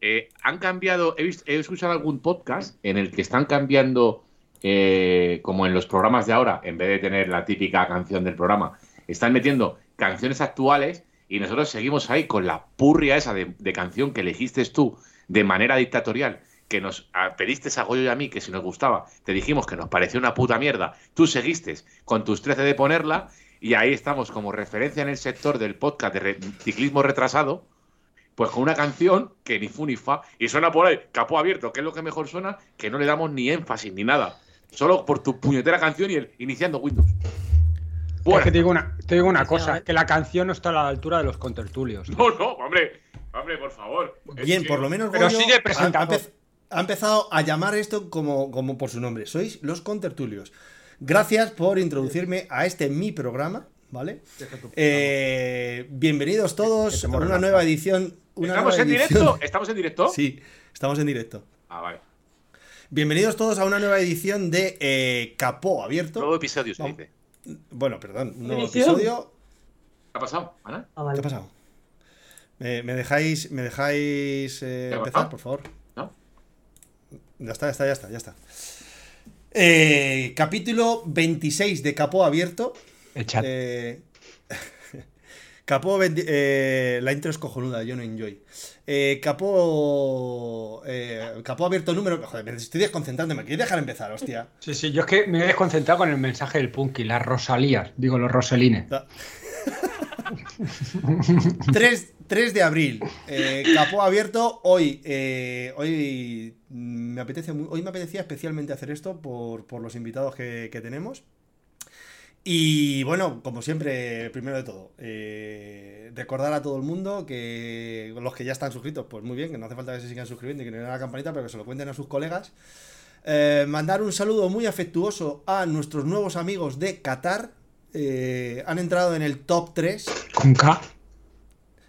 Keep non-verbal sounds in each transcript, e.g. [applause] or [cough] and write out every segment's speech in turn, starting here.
eh, han cambiado, he, visto- he escuchado algún podcast en el que están cambiando, eh, como en los programas de ahora, en vez de tener la típica canción del programa, están metiendo canciones actuales y nosotros seguimos ahí con la purria esa de, canción que elegiste tú de manera dictatorial, que nos pediste a Goyo y a mí que si nos gustaba, te dijimos que nos pareció una puta mierda, tú seguiste con tus 13 de ponerla y ahí estamos como referencia en el sector del podcast de ciclismo retrasado, pues con una canción que ni fu ni fa, y suena por ahí, capó abierto, que es lo que mejor suena, que no le damos ni énfasis ni nada. Solo por tu puñetera canción y el iniciando Windows. Es Bueno, que te digo una, te digo una Gracias, cosa, que la canción no está a la altura de los contertulios. no, no, hombre, hombre, por favor. Es Bien, que- por lo menos Pero Goyo sigue ha- ha, presentando. empez- ha empezado a llamar esto como, como por su nombre. Sois los contertulios. Gracias por introducirme a este mi programa, ¿vale? Eh, bienvenidos todos que te a una nueva edición. Una ¿Estamos nueva en edición- directo? ¿Estamos en directo? Sí, estamos en directo. Ah, vale. Bienvenidos todos a una nueva edición de eh, Capó Abierto. Nuevo episodio se dice. Bueno, perdón, un nuevo Edición. episodio. ¿Qué ha pasado, Ana? Ah, ¿Qué vale. ha pasado? ¿Me, me dejáis, me dejáis eh, ¿Qué ha empezar, por favor? ¿No? Ya está, ya está, ya está, ya está. Eh, capítulo 26 de Capó Abierto. El chat. Eh, [laughs] Capó 20 eh, la intro es cojonuda, yo no enjoy. Eh, capó eh, Capó abierto número. Joder, me estoy desconcentrando. ¿Me quieres dejar empezar, hostia? Sí, sí, yo es que me he desconcentrado con el mensaje del Punky, las Rosalías, digo, los Roselines. 3, 3 [laughs] de abril. eh, capó abierto. Hoy, eh, hoy me apetece hoy me apetecía especialmente hacer esto por, por los invitados que, que tenemos. Y bueno, como siempre, primero de todo, eh, recordar a todo el mundo que los que ya están suscritos, pues muy bien, que no hace falta que se sigan suscribiendo y que no den a la campanita, pero que se lo cuenten a sus colegas. Eh, mandar un saludo muy afectuoso a nuestros nuevos amigos de Qatar. Eh, han entrado en el top 3 Con K.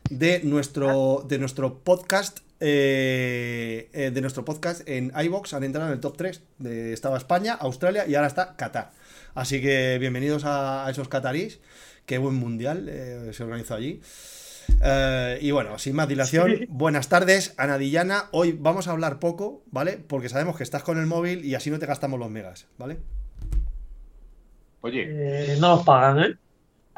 de nuestro, de nuestro podcast. eh, eh, de nuestro podcast en iBox han entrado en el top 3. De, estaba España, Australia y ahora está Qatar. Así que bienvenidos a, a esos catarís. Qué buen mundial eh, se organizó allí. Eh, y bueno, sin más dilación, Sí. buenas tardes, Ana Dillana. Hoy vamos a hablar poco, ¿vale? Porque sabemos que estás con el móvil y así no te gastamos los megas, ¿vale? Oye, Eh, no nos pagan, ¿eh?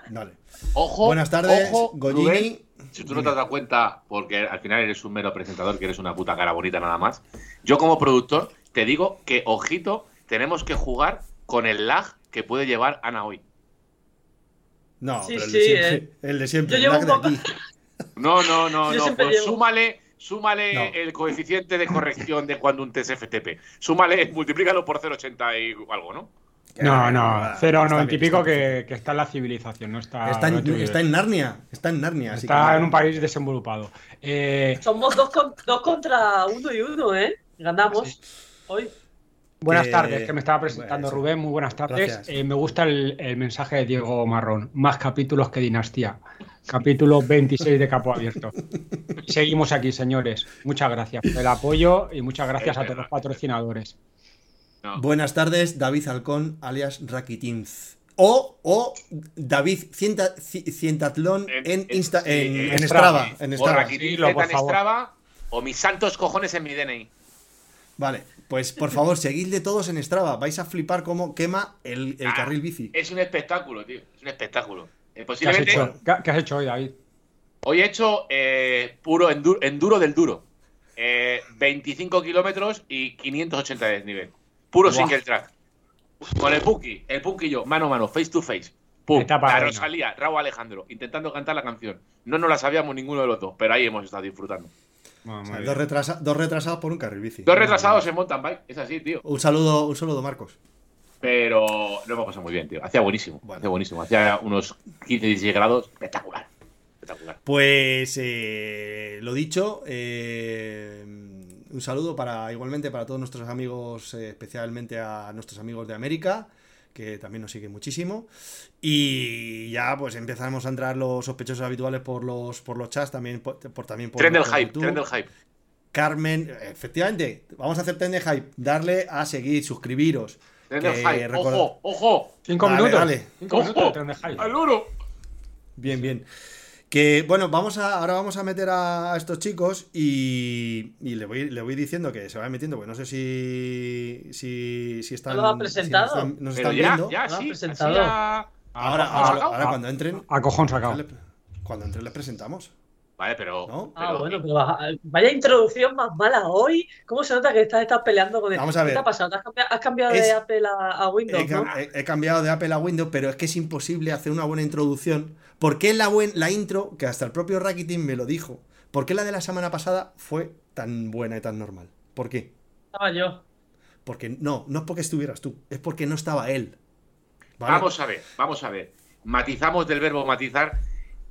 Vale. ojo. Buenas tardes, ojo. Rubén, Si tú no te has dado cuenta, porque al final eres un mero presentador, que eres una puta cara bonita nada más. Yo como productor te digo que, ojito, tenemos que jugar con el lag que puede llevar Ana hoy. No, Sí, pero el, sí, de siempre, eh. el de siempre. Yo llevo un de poco- aquí. No, no, no, Yo no. siempre Pues llevo- súmale, súmale No. el coeficiente de corrección de cuando un test FTP. Súmale, multiplícalo por 0,80 y algo, ¿no? No, no, Está 0,90 y pico está que, que está en la civilización, no está. Está en, está Narnia. Está en Narnia. así Está que- en un país desenvolupado. Eh, Somos dos, con- dos contra uno y uno, ¿eh? Ganamos hoy. Buenas Que- tardes, que me estaba presentando Bueno. Rubén, muy buenas tardes. Eh, me gusta el, el mensaje de Diego Marrón, más capítulos que dinastía. Capítulo 26 de Capo Abierto. Seguimos aquí, señores. Muchas gracias por el apoyo y muchas gracias a todos los patrocinadores. No. Buenas tardes, David Halcón, alias Rakitinz. O, o David Cienta- Ci- Cientatlón en, En- Insta, sí, en, en en Strava. Strava. En O por favor. Strava o mis santos cojones en mi DNI. Vale, pues por favor, seguidle todos en Strava. Vais a flipar cómo quema el, el Ah, carril bici. Es un espectáculo, tío. Es un espectáculo. Eh, ¿Qué has, hecho? ¿Qué- qué has hecho hoy, David? hoy he hecho eh, puro enduro, enduro del duro. Eh, 25 kilómetros y 580 de desnivel. Puro Buah. single track. Con el Punky, el Punky y yo, mano a mano, face to face. Pum, la. Rosalía, Raúl Alejandro, intentando cantar la canción. No nos la sabíamos ninguno de los dos, pero ahí hemos estado disfrutando. O sea, dos, retrasa- dos retrasados por un carril bici. Dos retrasados en mountain bike, es así, tío. Un saludo, un saludo, Marcos. Pero lo hemos pasado muy bien, tío. Hacía buenísimo, Bueno. hacía buenísimo. Hacía unos 15, 16 grados, espectacular. Espectacular. Pues eh, lo dicho, eh, un saludo para igualmente para todos nuestros amigos, eh, especialmente a nuestros amigos de América, que también nos siguen muchísimo. Y ya pues empezamos a entrar los sospechosos habituales por los por los chats, también por, por- también por, Tren del hype, YouTube. tren del hype. Carmen, efectivamente, vamos a hacer tren de hype, darle a seguir, suscribiros. Tren del hype. Ojo, ojo. Cinco Dale, minutos. dale. Cinco minutos tren de hype. Al oro. Bien, bien. Que bueno, vamos a, ahora vamos a meter a, a estos chicos y, y le, voy, le voy diciendo que se vayan metiendo, porque no sé si, si, si están. ¿No lo ha si presentado? nos están, nos están ya, viendo. ya, sí. a- Ahora, a- ahora, cuando entren. A cojón sacado. Cuando entren les presentamos. Vale, pero. ¿No? Ah, pero- bueno, pero va- vaya introducción más mala hoy. ¿Cómo se nota que estás, estás peleando con él? Vamos a ¿Qué ver. te ha pasado? ¿Te has cambiado, has cambiado Es- de Apple a, a Windows? He, ¿no? cam- he- he cambiado de Apple a Windows, pero es que es imposible hacer una buena introducción. ¿Por qué la, buen, la intro, que hasta el propio Rakitin me lo dijo, por qué la de la semana pasada fue tan buena y tan normal? ¿Por qué? Estaba yo. Porque no, no es porque estuvieras tú, es porque no estaba él. ¿Vale? Vamos a ver, vamos a ver. Matizamos del verbo matizar.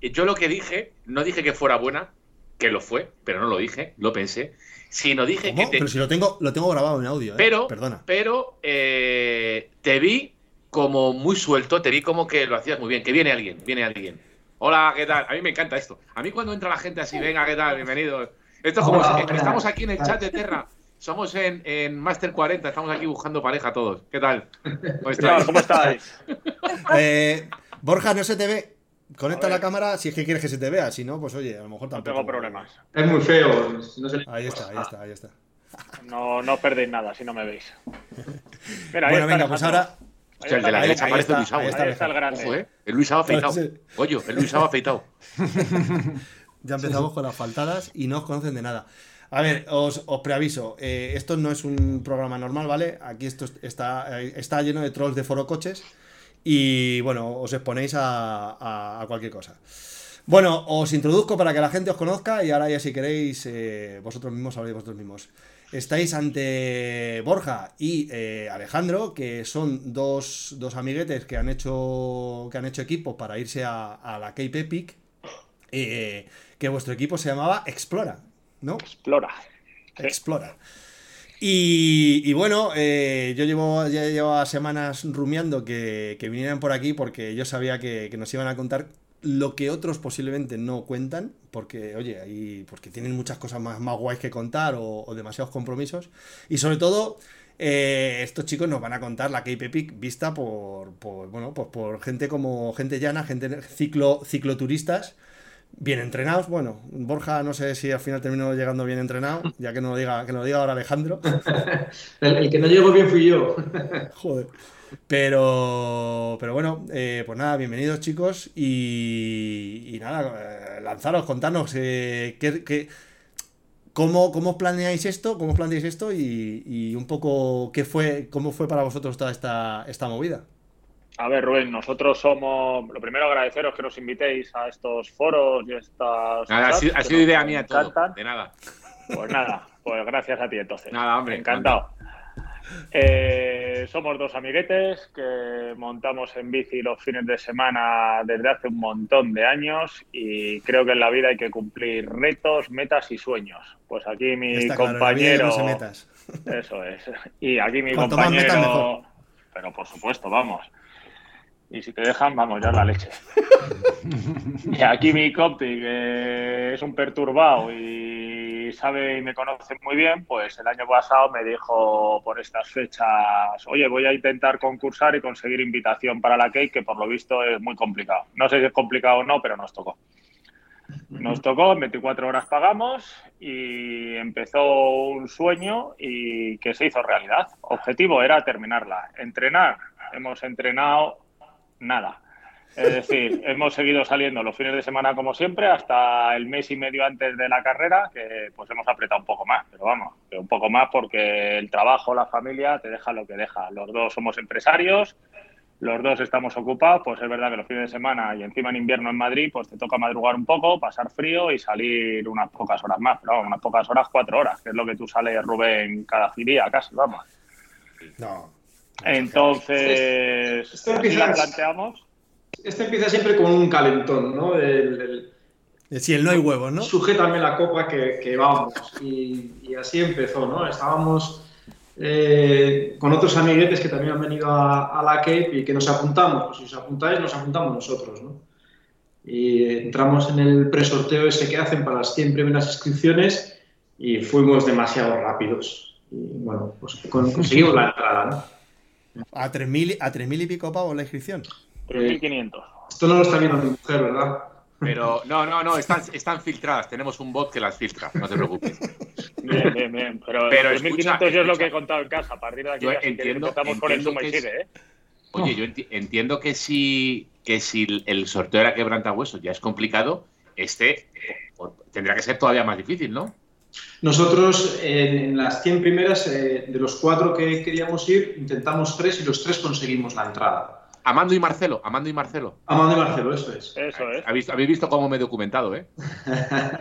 Yo lo que dije, no dije que fuera buena, que lo fue, pero no lo dije, lo pensé. Sino dije ¿Cómo? que te, Pero si lo tengo, lo tengo grabado en audio, ¿eh? Pero, Perdona. pero eh, te vi como muy suelto, te vi como que lo hacías muy bien. Que viene alguien, viene alguien. Hola, ¿qué tal? A mí me encanta esto. A mí cuando entra la gente así, venga, ¿qué tal? Bienvenidos. Esto es como Hola, si- hola. estamos aquí en el chat de Terra. Somos en, en Master 40, estamos aquí buscando pareja todos. ¿Qué tal? ¿Cómo estáis? ¿Cómo estáis? [laughs] Eh, Borja, no se te ve. Conecta la cámara si es que quieres que se te vea. Si no, pues oye, a lo mejor No tampoco. tengo problemas. Es muy feo. No sé- Ahí está, ahí está, ahí está. No, no perdéis nada si no me veis. [laughs] Mira, ahí Bueno, venga, pues ahora. El de la está, derecha parece está, Luis Saba. ahí ¿eh? está Ahí está el grande. Ojo, ¿eh? El Luis Saba afeitado. Oye, el Luis Saba afeitado. [laughs] Ya empezamos con las faltadas y no os conocen de nada. A ver, os, os preaviso. eh, esto no es un programa normal, ¿vale? Aquí esto es- está, eh, está lleno de trolls de foro coches. Y bueno, os exponéis a, a- a cualquier cosa. Bueno, os introduzco para que la gente os conozca y ahora ya si queréis, eh, vosotros mismos habléis vosotros mismos. Estáis ante Borja y eh, Alejandro, que son dos, dos amiguetes que han hecho, que han hecho equipo para irse a, a la Cape Epic. eh, que vuestro equipo se llamaba Explora, ¿no? Explora. Sí. Explora. Y, y bueno, eh, yo llevo, ya llevaba semanas rumiando que, que vinieran por aquí porque yo sabía que, que nos iban a contar lo que otros posiblemente no cuentan, porque, oye, ahí, porque tienen muchas cosas más, más guays que contar o, o demasiados compromisos. Y sobre todo, eh, estos chicos nos van a contar la Cape Epic vista por, por, bueno, pues por gente como gente llana, gente ciclo, cicloturistas bien entrenados. Bueno, Borja no sé si al final terminó llegando bien entrenado, ya que no lo diga, que nos lo diga ahora Alejandro. [laughs] El, el que no llegó bien fui yo. [laughs] Joder. Pero, pero bueno, eh, pues nada, bienvenidos chicos y, y nada, eh, lanzaros, contanos eh, qué, qué- cómo, cómo planeáis esto, cómo os planteáis esto y, y un poco qué fue, cómo fue para vosotros toda esta, esta movida. A ver, Rubén, nosotros somos. Lo primero, agradeceros que nos invitéis a estos foros y estas. Nada, ha sido, ha idea mía todo. De nada. Pues nada, pues gracias a ti entonces. Nada, hombre. Encantado. Eh, somos dos amiguetes que montamos en bici los fines de semana desde hace un montón de años y creo que en la vida hay que cumplir retos, metas y sueños. Pues aquí mi Está claro, compañero. se metas. [laughs] Eso es. Y aquí mi Cuanto más compañero. metas. Pero por supuesto, vamos. Y si te dejan, vamos, ya la leche. [laughs] y aquí mi compi, que es un perturbado y sabe y me conoce muy bien, pues el año pasado me dijo por estas fechas, oye, voy a intentar concursar y conseguir invitación para la Cake, que por lo visto es muy complicado. No sé si es complicado o no, pero nos tocó. Nos tocó, en 24 horas pagamos y empezó un sueño y que se hizo realidad. Objetivo era terminarla. Entrenar. Hemos entrenado nada. Es decir, hemos seguido saliendo los fines de semana como siempre hasta el mes y medio antes de la carrera, que pues hemos apretado un poco más, pero vamos, que un poco más porque el trabajo, la familia te deja lo que deja. Los dos somos empresarios, los dos estamos ocupados, pues es verdad que los fines de semana y encima en invierno en Madrid, pues te toca madrugar un poco, pasar frío y salir unas pocas horas más, pero vamos, unas pocas horas, cuatro horas, que es lo que tú sales, Rubén, cada día casi, vamos. No. Entonces, así la planteamos. Este empieza siempre con un calentón, ¿no? El, el- Si el no hay huevos, ¿no? Sujétame la copa que, que vamos. Y, y así empezó, ¿no? Estábamos eh, con otros amiguetes que también han venido a, a la Cape y que nos apuntamos. Pues si os apuntáis, nos apuntamos nosotros, ¿no? Y entramos en el presorteo ese que hacen para las 100 primeras inscripciones y fuimos demasiado rápidos. Y bueno, pues con- conseguimos la entrada, ¿no? A 3.000 a 3.000 y pico pavos la inscripción. 3.500. Esto no lo está viendo mi mujer, ¿verdad? Pero no, no, no, están, están filtradas. Tenemos un bot que las filtra, no te preocupes. Bien, bien, bien. Pero, Pero los 3.500 escucha, yo es lo que he contado en casa. A partir de aquí Yo ya entiendo- empezamos con el suma y sigue, ¿eh? Oye, yo enti- entiendo que si, que si el sorteo era quebrantahuesos ya es complicado, este por- tendrá que ser todavía más difícil, ¿no? Nosotros en, en las 100 primeras, eh, de los cuatro que queríamos ir, intentamos tres y los tres conseguimos la entrada. Amando y Marcelo, Amando y Marcelo. Amando y Marcelo, eso es. Eso es. ¿Habéis, habéis visto cómo me he documentado, ¿eh?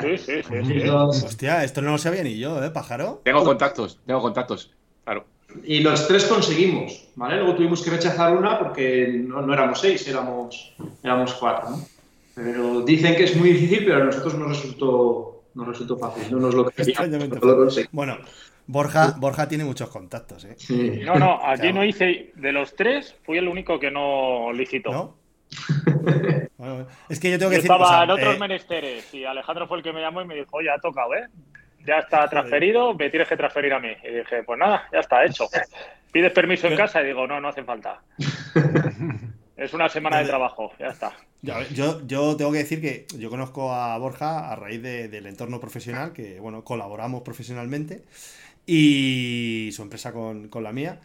Sí, sí, sí. Hostia, esto no lo sabía ni yo, ¿eh, pájaro? Tengo contactos, tengo contactos. Claro. y los tres conseguimos, ¿vale? Luego tuvimos que rechazar una porque no, no éramos seis, éramos, éramos cuatro, ¿no? Pero dicen que es muy difícil, pero a nosotros nos resultó, nos resultó fácil. No nos lo pero lo conseguimos. Bueno, Borja, Borja tiene muchos contactos, ¿eh? Sí. No, no, [laughs] aquí Claro. no hice. De los tres, fui el único que no licitó. ¿No? [laughs] Bueno, es que yo tengo que Yo decir. estaba o sea, en otros eh, menesteres y Alejandro fue el que me llamó y me dijo, oye, ha tocado, ¿eh? Ya está transferido, me tienes que transferir a mí. Y dije, pues nada, ya está hecho. [laughs] ¿Pides permiso en casa? Y digo, no, no hace falta. Es una semana de trabajo, ya está. Ya, Yo, yo tengo que decir que yo conozco a Borja a raíz de- del entorno profesional, que bueno, colaboramos profesionalmente, y su empresa con, con la mía.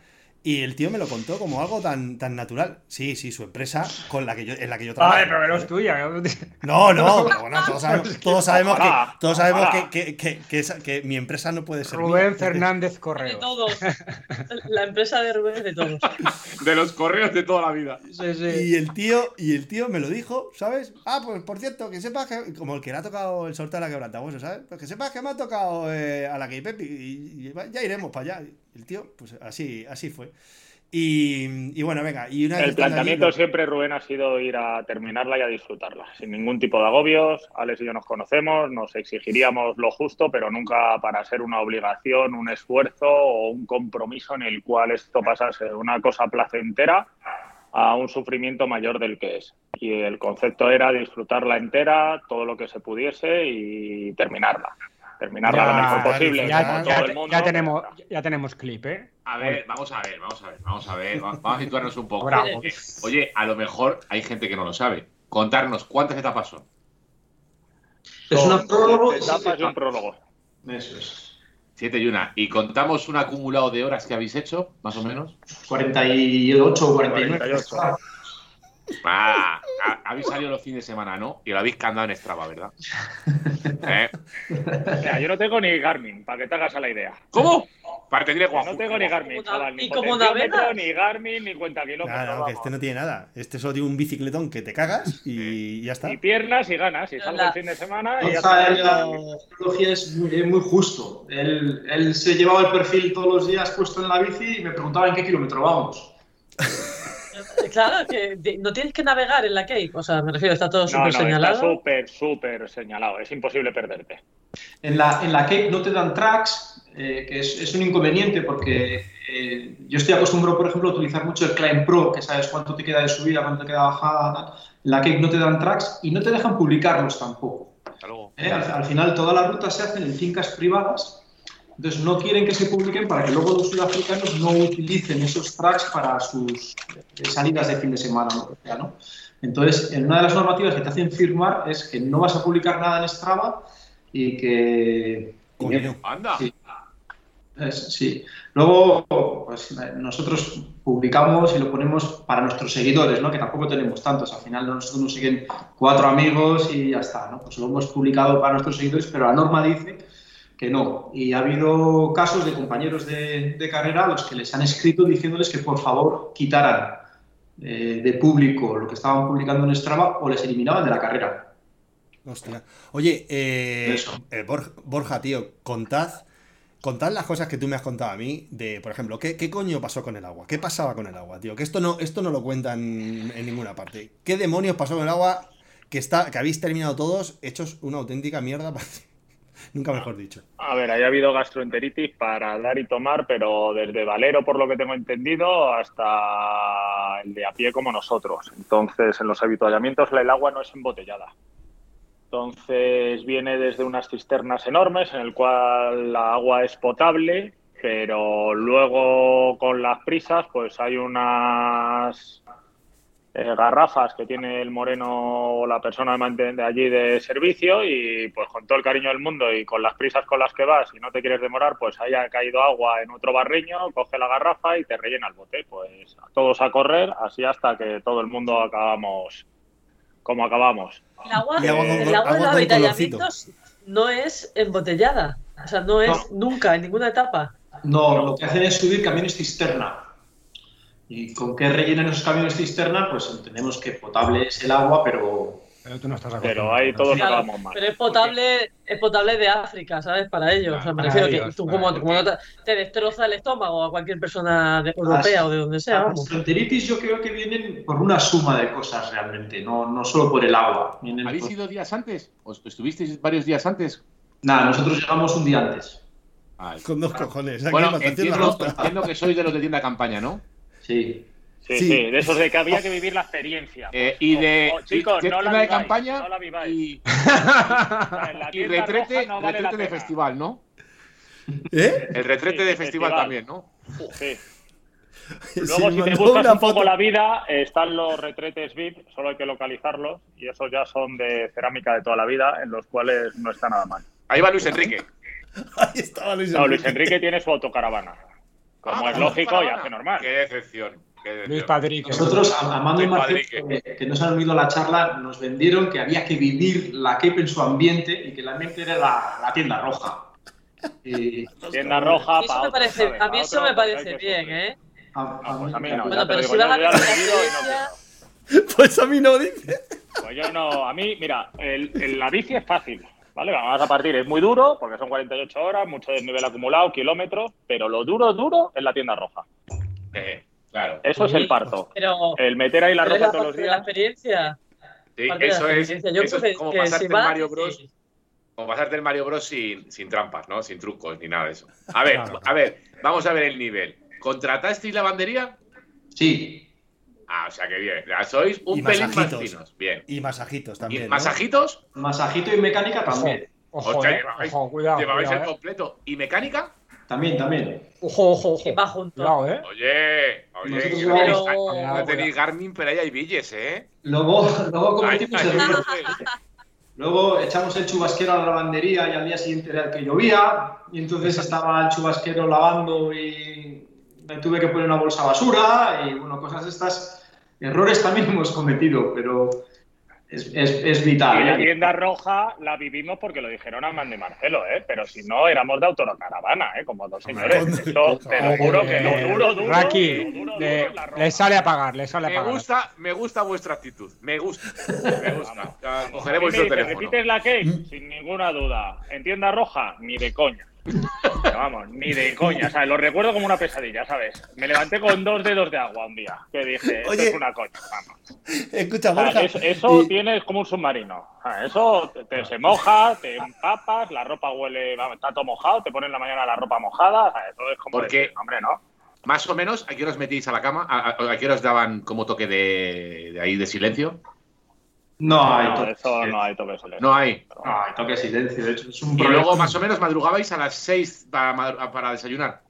Y el tío me lo contó como algo tan, tan natural. Sí, sí, su empresa con la que yo, en la que yo trabajo. Ay, pero que no es tuya. [laughs] No, no, pero bueno, todos sabemos, todos sabemos, que, todos sabemos que, que- que- que esa- que mi empresa no puede ser Rubén mía. Fernández De Correo. todos. [laughs] La empresa de Rubén es de todos. De los correos de toda la vida. Sí, sí. Y el tío, y el tío me lo dijo, ¿sabes? Ah, pues por cierto, que sepas que, como el que le ha tocado el sorteo a la quebrantahuesos, ¿sabes? Pues que sepas que me ha tocado eh, a la que Pepi y, y ya iremos para allá. El tío, pues así, así fue. Y, y bueno, venga, y una vez El allí, planteamiento lo- siempre, Rubén, ha sido ir a terminarla y a disfrutarla, sin ningún tipo de agobios. Alex y yo nos conocemos, nos exigiríamos lo justo, pero nunca para ser una obligación, un esfuerzo o un compromiso en el cual esto pasase de una cosa placentera a un sufrimiento mayor del que es. Y el concepto era disfrutarla entera, todo lo que se pudiese y terminarla. Terminarla Ya, lo mejor posible, Ya, como ya- todo el mundo. ya tenemos, ya tenemos clip, ¿eh? A ver, vamos a ver, vamos a ver, vamos a ver. va- Vamos a situarnos un poco. Bravo. Oye, a lo mejor hay gente que no lo sabe. Contarnos, ¿cuántas etapas son? Es una prólogo. Etapas y un prólogo. Eso es. Siete y una. ¿Y contamos un acumulado de horas que habéis hecho, más o menos? 48 o 49. 48. Ah, ha- habéis salido los fines de semana, ¿no? Y lo habéis candado en Strava, ¿verdad? [laughs] ¿Eh? Mira, yo no tengo ni Garmin, para que te hagas a la idea. ¿Cómo? Para tener Que no tengo ni Garmin, ¿Y chaval, ni potenciómetro, ni Garmin, ni cuenta kilómetros. Claro, que vamos. este no tiene nada. Este solo tiene un bicicletón que te cagas y ya está. Y piernas y ganas, y salgo La- el fin de semana y ya está. la es muy, es muy justo. Él, él se llevaba el perfil todos los días puesto en la bici y me preguntaba en qué kilómetro vamos. [laughs] [laughs] Claro, que no tienes que navegar en la Cape. O sea, me refiero, está todo No, súper no, está señalado. súper, súper señalado. Es imposible perderte. En la, en la Cape no te dan tracks, eh, que es, es un inconveniente porque eh, yo estoy acostumbrado, por ejemplo, a utilizar mucho el Climb Pro, que sabes cuánto te queda de subida, cuánto te queda de bajada. tal. En la Cape no te dan tracks y no te dejan publicarlos tampoco. Hasta luego. ¿eh? Al, al final todas las rutas se hacen en fincas privadas, entonces no quieren que se publiquen para que luego los sudafricanos no utilicen esos tracks para sus salidas de fin de semana. o lo que sea, ¿no? Entonces, en una de las normativas que te hacen firmar es que no vas a publicar nada en Strava y que... Coño. Anda. Sí. Es- sí. Luego, pues nosotros publicamos y lo ponemos para nuestros seguidores, ¿no? Que tampoco tenemos tantos. Al final nosotros nos siguen cuatro amigos y ya está, ¿no? Pues lo hemos publicado para nuestros seguidores, pero la norma dice que no. Y ha habido casos de compañeros de, de carrera a los que les han escrito diciéndoles que por favor quitaran eh, de público lo que estaban publicando en Strava o les eliminaban de la carrera. Hostia. Oye, eh, eh, Bor- Borja, tío, contad, contad las cosas que tú me has contado a mí de, por ejemplo, ¿qué, qué coño pasó con el agua? ¿Qué pasaba con el agua, tío? Que esto no, esto no lo cuentan en ninguna parte. ¿Qué demonios pasó con el agua que, está, que habéis terminado todos hechos una auténtica mierda? [laughs] Nunca mejor dicho. A ver, ahí ha habido gastroenteritis para dar y tomar, pero desde Valero, por lo que tengo entendido, hasta el de a pie como nosotros. Entonces, en los habituallamientos el agua no es embotellada. Entonces, viene desde unas cisternas enormes en el cual la agua es potable, pero luego con las prisas, pues hay unas eh, garrafas que tiene el moreno o la persona de de allí de servicio y pues con todo el cariño del mundo y con las prisas con las que vas y no te quieres demorar, pues haya caído agua en otro barriño, coge la garrafa y te rellena el bote. Pues todos a correr, así hasta que todo el mundo acabamos como acabamos. El agua, agua con- el agua de agua avituallamientos no es embotellada. O sea, no es nunca, en ninguna etapa. No, lo que hacen es subir camiones cisterna. ¿Y con qué rellenan esos camiones cisterna? Pues entendemos que potable es el agua, pero Pero tú no estás Pero ahí todos Claro, mal. Pero es potable, es potable de África, ¿sabes? Para ellos. O sea, me refiero que tú como, como no te, te destroza el estómago a cualquier persona de- europea o de donde sea, vamos. gastroenteritis yo creo que vienen por una suma de cosas realmente, no, no solo por el agua. Vienen ¿Habéis por- ido días antes? ¿Os estuvisteis varios días antes? Nada, nosotros llegamos un día antes. Con dos cojones. Aquí bueno, entiendo, entiendo que sois de los de tienda campaña, ¿no? Sí. Sí, Sí. sí, de esos de que había que [laughs] vivir la experiencia. Eh, y de Oh, oh, chicos, y- no la tienda de viváis, campaña no la viváis. y, [laughs] y retrete, no vale retrete de festival, ¿no? ¿Eh? El retrete Sí, de festival, festival. también, ¿no? Sí. [laughs] Sí, Luego, si te buscas una un poco la vida, están los retretes VIP, solo hay que localizarlos, y esos ya son de cerámica de toda la vida, en los cuales no está nada mal. Ahí va Luis Enrique. Ahí estaba Luis No, Luis Enrique tiene su autocaravana, como Ah, es lógico y hace normal. Qué decepción. qué decepción. Luis Padrique. Nosotros, a- Amando y Padrique. que, que no se han unido a la charla, nos vendieron que había que vivir la Cape en su ambiente y que el ambiente era la, la tienda roja. Y Tienda roja, eso a mí eso me parece bien. ¿eh? a- Ah, pues mí- a mí no. Bueno, pero si van a quiero. Pues a mí no dice. Pues yo no, a mí, mira, el, el- la bici es fácil, ¿vale? Vamos a partir, es muy duro, porque son 48 horas, mucho desnivel acumulado, kilómetros, pero lo duro, duro es la tienda roja. Eh, claro. Eso es el parto. Pero El meter ahí la ropa la todos los de la días. experiencia. Sí, la eso es, experiencia. Yo eso creo es como que- pasarte si el Mario sí. Bros. Como pasarte el Mario Bros sin, sin trampas, ¿no? Sin trucos ni nada de eso. A ver, Claro. a ver, vamos a ver el nivel. ¿Contratasteis lavandería? Sí, Ah, o sea que bien. Ya sois un Y pelín más finos. Bien. Y masajitos ¿Y también. ¿no? masajitos? masajito y mecánica también. Ojo, Hostia, eh, llevabais- ojo, cuidado. Llevabais cuidado, el eh. completo. ¿Y mecánica? También, también. Ojo, ojo, ojo. Va junto. Cuidado, eh. Oye, oye, que no tenéis- Pero- no tenéis Garmin, pero ahí hay billes, ¿eh? Luego, luego cometimos ay, el. [laughs] Luego echamos el chubasquero a la lavandería y al día siguiente era el que llovía. Y entonces [laughs] estaba el chubasquero lavando y me tuve que poner una bolsa basura y bueno, cosas estas. Errores también [laughs] hemos cometido, pero es, es, es vital. Y la ¿eh? tienda roja la vivimos porque lo dijeron a Mande Marcelo, ¿eh? Pero si no, éramos de autocaravana, ¿eh? Como dos señores. Eso te lo juro que lo duro, duro. Raki, duro, duro le, es la roja. le sale a pagar, le sale a Me pagar. gusta, me gusta vuestra actitud. Me gusta. Me gusta. Cogeré me vuestro teléfono. ¿Repites la Cape? Mm. Sin ninguna duda. ¿En tienda roja? Ni de coña. Pero vamos, ni de coña. O sea, lo recuerdo como una pesadilla, ¿sabes? Me levanté con dos dedos de agua un día. Que dije, esto Oye. es una coña. Vamos. Escucha, O sea, Borja. eso eso y- tienes como un submarino. O sea, eso te, te- se moja, te empapas, la ropa huele, vamos, está todo mojado, te ponen en la mañana la ropa mojada. O sea, eso es como Porque- decir, hombre, ¿no? Más o menos, ¿a qué os metíais a la cama? ¿A, a, a qué os daban como toque de, de ahí de silencio? No hay toque. eso no hay toque soler. No hay. No hay toque de silencio. De hecho, es un Y problema. luego, más o menos, madrugabais a las 6 para, para desayunar.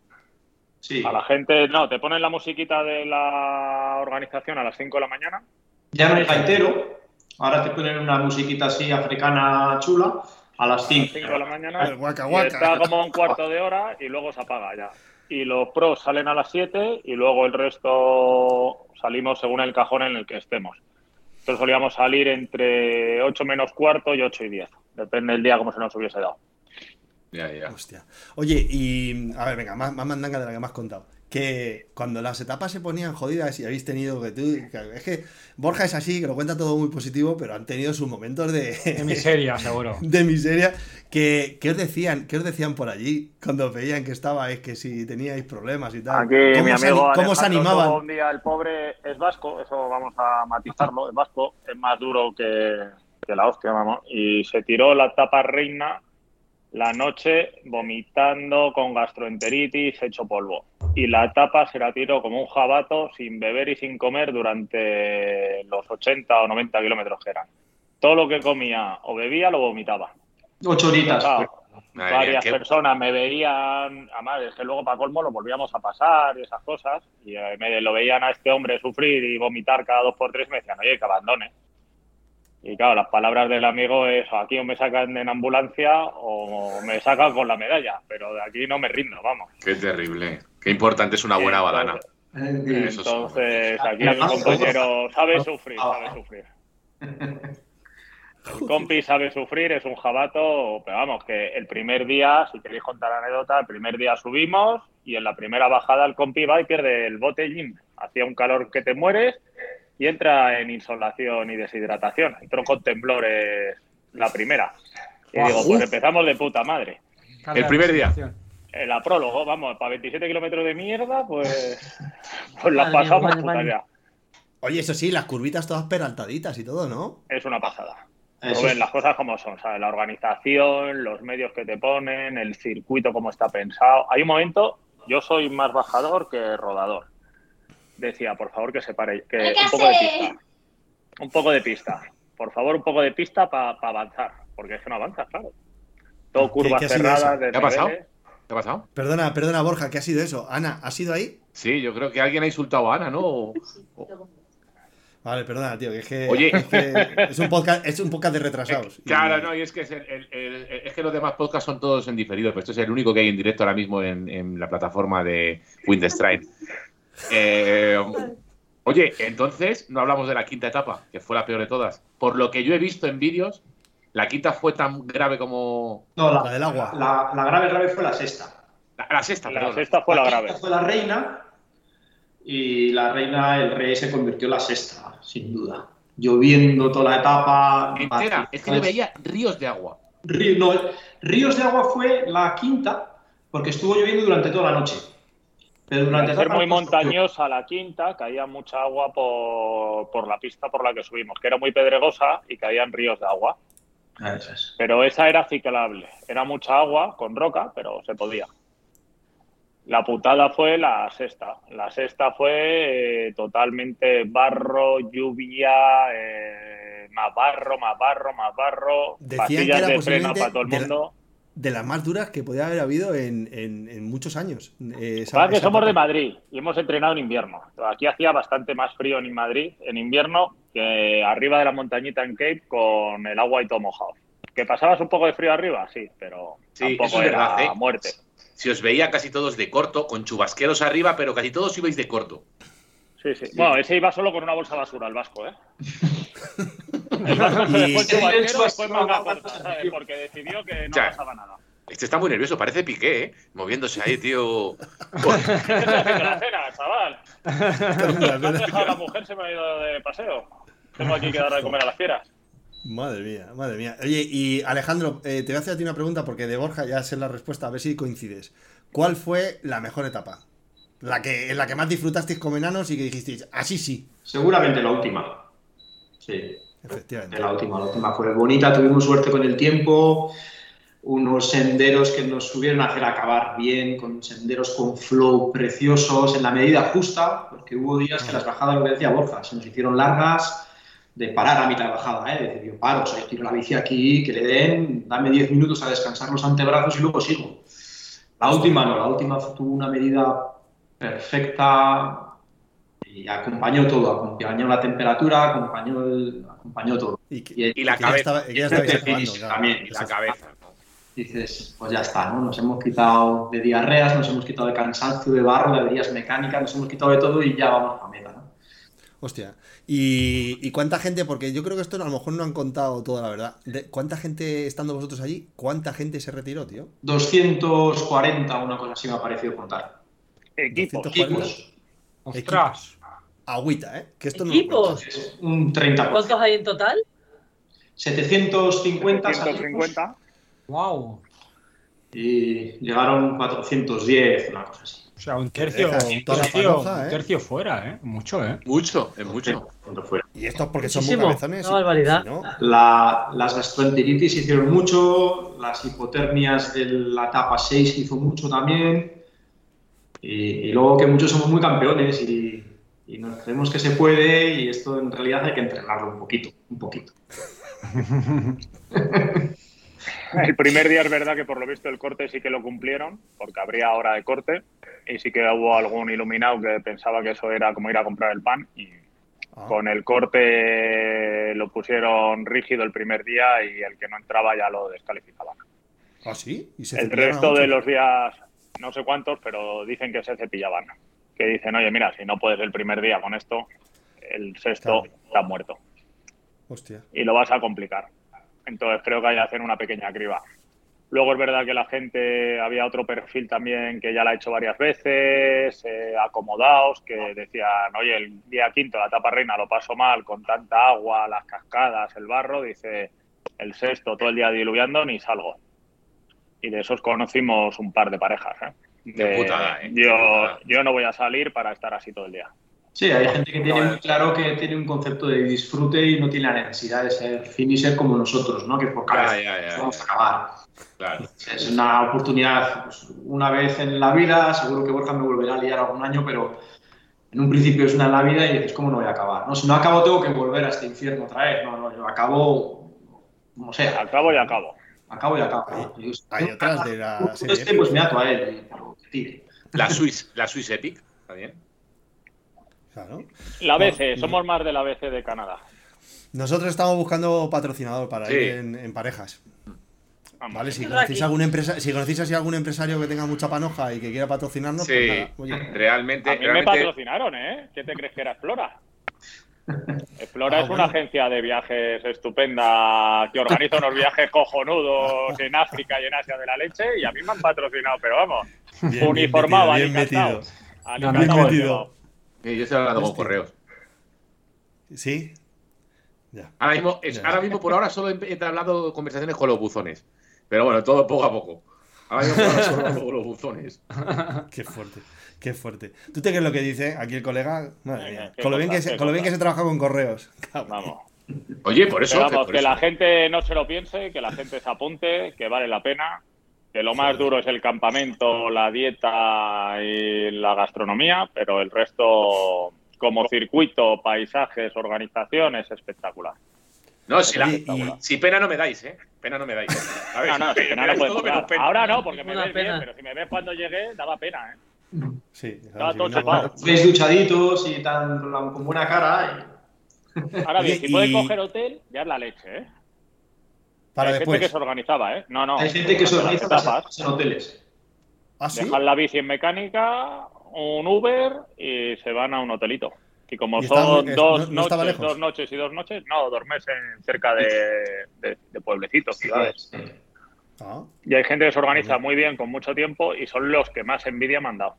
Sí. A la gente, no, te ponen la musiquita de la organización a las 5 de la mañana. Ya no hay gaitero. Ahora te ponen una musiquita así africana chula a las 5. 5 de la mañana. El guaca y está como un cuarto de hora y luego se apaga ya. Y los pros salen a las 7 y luego el resto salimos según el cajón en el que estemos. Entonces solíamos salir entre 8 menos cuarto y 8 y 10. Depende del día como se nos hubiese dado. Ya, ya. Hostia. Oye, y. A ver, venga, más, más mandanga de la que me has contado. Que cuando las etapas se ponían jodidas y habéis tenido que tú. que- es que Borja es así, que lo cuenta todo muy positivo, pero han tenido sus momentos de. De miseria, seguro. [laughs] de miseria. Que, ¿Qué os decían? ¿Qué os decían por allí cuando veían que estabais, que si teníais problemas y tal? Aquí ¿Cómo mi se amigo ¿Cómo se Alejandro animaban? tuvo Un día el pobre es vasco, eso vamos a matizarlo, es vasco, es más duro que, que la hostia, vamos. Y se tiró la tapa reina la noche vomitando con gastroenteritis hecho polvo. Y la tapa se la tiró como un jabato sin beber y sin comer durante los 80 o 90 kilómetros que eran. Todo lo que comía o bebía lo vomitaba. 8 horitas. Mía, varias personas me veían, además es que luego para colmo lo volvíamos a pasar y esas cosas, y eh, me lo veían a este hombre sufrir y vomitar cada dos por tres, me decían, oye, que abandone. Y claro, las palabras del amigo es, aquí o me sacan en ambulancia o me sacan con la medalla, pero de aquí no me rindo, vamos. Qué terrible. Qué importante es una buena badana. Eh, Eso es- Entonces, aquí mi compañero sabe sufrir, sabe sufrir. El compi sabe sufrir, es un jabato, pero vamos, que el primer día, si queréis contar la anécdota, el primer día subimos y en la primera bajada el compi va y pierde el botellín. Hacía un calor que te mueres y entra en insolación y deshidratación. Entró con temblores la primera. Y digo, pues empezamos de puta madre. El primer día. En la prólogo, vamos, para 27 kilómetros de mierda, pues, [laughs] pues la Madre mía, pasamos puta madre. ya. Oye, eso sí, las curvitas todas peraltaditas y todo, ¿no? Es una pasada. Eso Rubén, es- las cosas como son, ¿sabes? La organización, los medios que te ponen, el circuito como está pensado. Hay un momento, yo soy más bajador que rodador. Decía, por favor, que se pare, que un poco de pista. Un poco de pista. Por favor, un poco de pista para avanzar, porque es que no avanza, claro. Todo ¿Qué- curvas qué ha sido cerradas, de ¿Qué ha pasado? ¿Qué ha pasado? Perdona, perdona, Borja, ¿qué ha sido eso? Ana, ¿has sido ahí? Sí, yo creo que alguien ha insultado a Ana, ¿no? O- Vale, perdona, tío, que es que, Oye. es, que es un podcast, es un podcast de retrasados. Claro, Y- no, y es que, es, el- el- el- es que los demás podcasts son todos en diferido, pero esto es el único que hay en directo ahora mismo en, en la plataforma de Windstride. Eh, [laughs] oye, entonces no hablamos de la quinta etapa, que fue la peor de todas. Por lo que yo he visto en vídeos, la quinta fue tan grave como. No, la, La del agua. La, la grave grave fue la sexta. La, la sexta, La perdón. sexta fue la grave. fue la reina y la reina, el rey se convirtió en la sexta, sin duda. Lloviendo toda la etapa. Entera, es que yo veía ríos de agua. Río- no, Ríos de Agua fue la quinta porque estuvo lloviendo durante toda la noche. Pero durante ser muy montañosa la quinta, caía mucha agua por, por la pista por la que subimos, que era muy pedregosa y caían ríos de agua. Eso es. Pero esa era ciclable. Era mucha agua con roca, pero se podía. La putada fue la sexta. La sexta fue eh, totalmente barro, lluvia, eh, más barro, más barro, más barro, Decían que pastillas era de freno para todo el de la- mundo. De las más duras que podía haber habido en, en- en muchos años. Eh, esa- Claro que somos de. Madrid y hemos entrenado en invierno. Aquí hacía bastante más frío en Madrid en invierno que arriba de la montañita en Cape con el agua y todo mojado. ¿Que pasabas un poco de frío arriba? Sí, pero Sí, tampoco es era verdad, ¿eh? muerte. Si os veía casi todos de corto, con chubasqueros arriba, pero casi todos ibais de corto. Sí, sí. Bueno, ese iba solo con una bolsa de basura, el vasco, ¿eh? [laughs] Porque decidió que no Ya. pasaba nada. Este está muy nervioso, parece Piqué, ¿eh? Moviéndose ahí, tío. ¿Qué estás haciendo la cena, chaval? [laughs] ¿Me has dejado a la mujer? Se me ha ido de paseo. Tengo aquí que darle de comer a las fieras. Madre mía, madre mía. Oye, y Alejandro, eh, te voy a hacer a ti una pregunta porque de Borja ya sé la respuesta, a ver si coincides. ¿Cuál fue la mejor etapa? La que, en la que más disfrutasteis como enanos y que dijisteis, así sí, Seguramente la última. Sí, efectivamente. la última. La última fue bonita, tuvimos suerte con el tiempo. Unos senderos que nos subieron a hacer acabar bien, con senderos con flow preciosos, en la medida justa, porque hubo días que las bajadas, lo que decía Borja, se nos hicieron largas, de parar a mitad de bajada, ¿eh? de decir, yo paro, o sea, yo tiro la bici aquí, que le den, dame 10 minutos a descansar los antebrazos y luego sigo. La última no, la última tuvo una medida perfecta y acompañó todo, acompañó la temperatura, acompañó, el- acompañó todo. Y, que- Y, Y la cabeza. también, Y la cabeza. dices, pues ya está, ¿no? Nos hemos quitado de diarreas, nos hemos quitado de cansancio, de barro, de averías mecánicas, nos hemos quitado de todo y ya vamos a meta, ¿no? Hostia. ¿Y, y cuánta gente? Porque yo creo que esto a lo mejor no han contado toda la verdad. De- ¿Cuánta gente, estando vosotros allí, cuánta gente se retiró, tío? 240, una cosa así me ha parecido contar. Equipos. 240. Equipos, ostras. Agüita, ¿eh? Que esto no ¿Equipos? es un 30%. ¿Cuántos hay en total? 750 salimos 150. Wow. y llegaron 410, una cosa así. O sea, un tercio, un tercio, panoja, un ¿eh? tercio fuera, ¿eh? Mucho, ¿eh? Mucho, es mucho. Fuera. Y esto es porque son muy Muchísimo. cabezones. Una y- no- La- las gastroenteritis hicieron mucho, las hipotermias de la etapa 6 hizo mucho también. Y, y luego que muchos somos muy campeones y, y nos creemos que se puede y esto en realidad hay que entrenarlo un poquito, un poquito. [laughs] el primer día es verdad que por lo visto el corte sí que lo cumplieron, porque habría hora de corte, y sí que hubo algún iluminado que pensaba que eso era como ir a comprar el pan, y Ah, con el corte lo pusieron rígido el primer día y el que no entraba ya lo descalificaban. ¿Ah, sí? ¿Y se El resto de los días, no sé cuántos, pero dicen que se cepillaban. Que dicen, oye, mira, si no puedes el primer día con esto, el sexto Claro. está muerto Hostia. y lo vas a complicar. Entonces creo que hay que hacer una pequeña criba. Luego es verdad que la gente, había otro perfil también que ya la ha hecho varias veces, eh, acomodados, que decían, oye, el día quinto, la etapa reina, lo paso mal con tanta agua, las cascadas, el barro, dice, el sexto, todo el día diluviando, ni salgo. Y de esos conocimos un par de parejas. ¿eh? Qué putada, ¿eh? Yo, putada. yo no voy a salir para estar así todo el día. Sí, hay gente que tiene muy claro que tiene un concepto de disfrute y no tiene la necesidad de ser finisher como nosotros, ¿no? Que por ya, ya, vamos ya. a acabar. Claro. Es una oportunidad pues, una vez en la vida, seguro que Borja me volverá a liar algún año, pero en un principio es una en la vida y dices, ¿cómo no voy a acabar? No, si no acabo tengo que volver a este infierno otra vez. No, no, yo acabo, como sea, Acabo y acabo. acabo y acabo. Y yo- Hay otras de la serie. esté, pues me ato a él tire. La [laughs] Swiss, la Swiss Epic, también. Claro. La BC, somos más de la BC de Canadá. Nosotros estamos buscando patrocinador para Sí. ir en, en parejas. Vamos. ¿Vale? Si conocéis, algún empresa, si conocéis así algún empresario que tenga mucha panoja y que quiera patrocinarnos, pues Sí, nada, oye, realmente. A mí me realmente patrocinaron, ¿eh? ¿Qué te crees que era Explora? Explora Ah, es una bueno. agencia de viajes estupenda que organiza unos viajes cojonudos en África y en Asia de la leche y a mí me han patrocinado, pero vamos, bien, uniformado, metido, bien metido. Bien metido. Sí, yo estoy hablando con correos. ¿Sí? Ya. Ahora mismo, es- Ya. ahora mismo por ahora solo he he hablado conversaciones con los buzones. Pero bueno, todo poco a poco. Ahora hablo con los buzones. [laughs] Qué fuerte, qué fuerte. ¿Tú te crees lo que dice aquí el colega? Madre mía. Con lo bien que se, qué con lo bien que cosas. se trabaja con correos. Vamos. Oye, por eso. Vamos, por que eso. la gente no se lo piense, que la gente se apunte, que vale la pena, que lo más duro es el campamento, la dieta y la gastronomía, pero el resto, como circuito, paisajes, organización, es espectacular. No, si, la- Oye, y- si pena no me dais, ¿eh? Pena no me dais. A ver, No, no, [laughs] si no puedes pena. Ahora no, porque me ves bien, pero si me ves cuando llegué, daba pena, ¿eh? Sí, Estaba todo chupado. Veis duchaditos y tan con buena cara. Ahora bien, si puedes y- coger hotel, ya es la leche, ¿eh? Para Hay después. gente que se organizaba, ¿eh? No, no. hay gente que se organiza etapas, en hoteles. ¿Ah, sí? dejan la bici en mecánica, un Uber y se van a un hotelito. Y como Y son dos no- no estaba noches, lejos. dos noches y dos noches, no, duermes en cerca de, de- de pueblecitos, ciudades. Ah, Y hay gente que se organiza muy bien con mucho tiempo y son los que más envidia me han dado.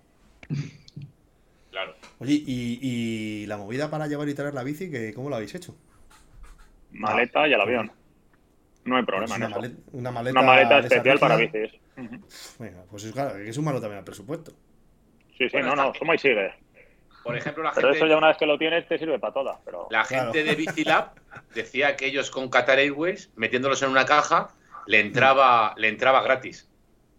Claro. Oye, ¿y, y la movida para llevar y traer la bici, que, ¿cómo lo habéis hecho? Maleta y el avión. No hay problema Pues en una, eso. maleta, una maleta. Una maleta de esa especial para bicis. Venga, pues es claro, hay que sumarlo también al presupuesto. Sí, sí, Bueno, no, no, suma y sigue. Por ejemplo, la Pero gente, eso ya una vez que lo tienes te sirve para todas. Pero la Claro. gente de Bicilab [laughs] decía que ellos con Qatar Airways, metiéndolos en una caja, le entraba, le entraba gratis.